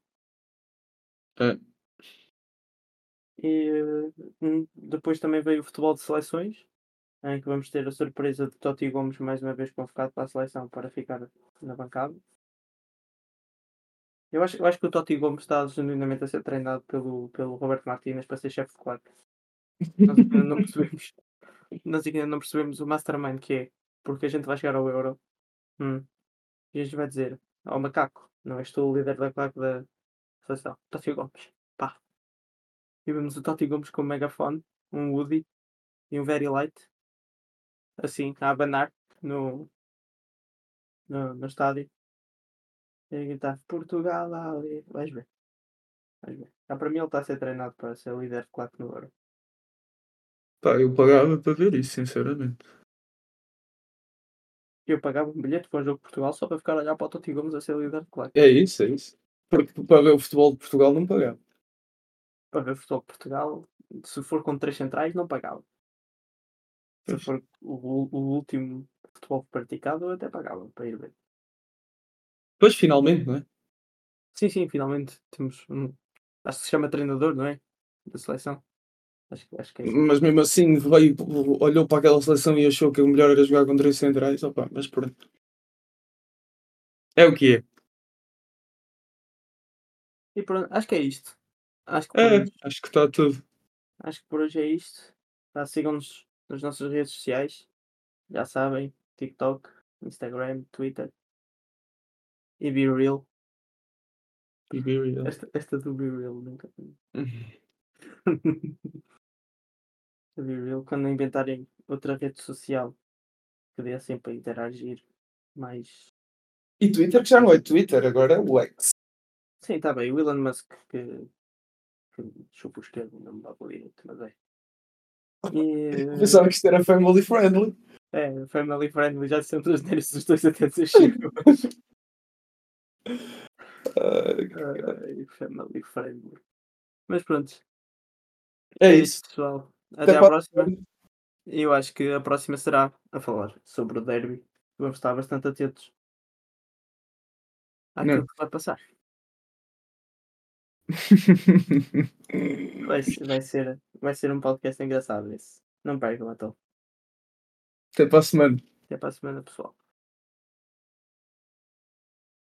É. E hum, depois também veio o futebol de seleções, em que vamos ter a surpresa de Totti Gomes mais uma vez convocado para a seleção para ficar na bancada. Eu acho, eu acho que o Totti Gomes está genuinamente a ser treinado pelo, pelo Roberto Martínez para ser chefe de quadro. Nós ainda não percebemos. Nós ainda não percebemos o mastermind que é. Porque a gente vai chegar ao Euro. Hum, e a gente vai dizer, ao macaco, não és tu o líder da claque da seleção. Totti Gomes. Pá. E vemos o Totti Gomes com um megafone, um Woody e um Very Light. Assim, a abanar no, no, no estádio. E a gritar Portugal ali. Vais ver. Vais ver. Para mim ele está a ser treinado para ser líder de claque no Euro. Pá, eu pagava para ver isso, sinceramente. Eu pagava um bilhete para o jogo de Portugal só para ficar a olhar para o Totti Gomes a ser líder de claque. É isso, é isso. Porque para ver o futebol de Portugal não pagava. Para ver futebol de Portugal, se for com três centrais, não pagava. Se Pois. for o, o último futebol praticado, eu até pagava para ir ver. Depois, finalmente, não é? Sim, sim, finalmente temos um. Acho que se chama treinador, não é? Da seleção. Acho, acho que é isso. Mas mesmo assim, veio, olhou para aquela seleção e achou que o melhor era jogar com três centrais. Opa, mas pronto. É o que é. E pronto, acho que é isto. Acho que É, hoje, acho que está tudo. acho que por hoje é isto. Tá, Sigam-nos nas nossas redes sociais. Já sabem, TikTok, Instagram, Twitter. E Be Real. E be real. Esta, esta do Be Real nunca. Real, quando inventarem outra rede social que dê assim para interagir mais. E Twitter que já não é Twitter, agora é o X. Sim, está bem. O Elon Musk que, que chupa o esquerdo, não me dá para direito, mas é. E, Pensava que isto era family friendly. é, Family Friendly, já sempre os neiros dos dois até dizer Ai, Family Friendly. Mas pronto, é isso. pessoal. Até, Até à para- próxima. E eu acho que a próxima será a falar sobre o derby. Vamos estar bastante atentos àquilo Não. que vai passar. Vai, ser- vai, ser, vai ser um podcast engraçado esse. Não percam então. Até para a semana. Até para a semana, pessoal.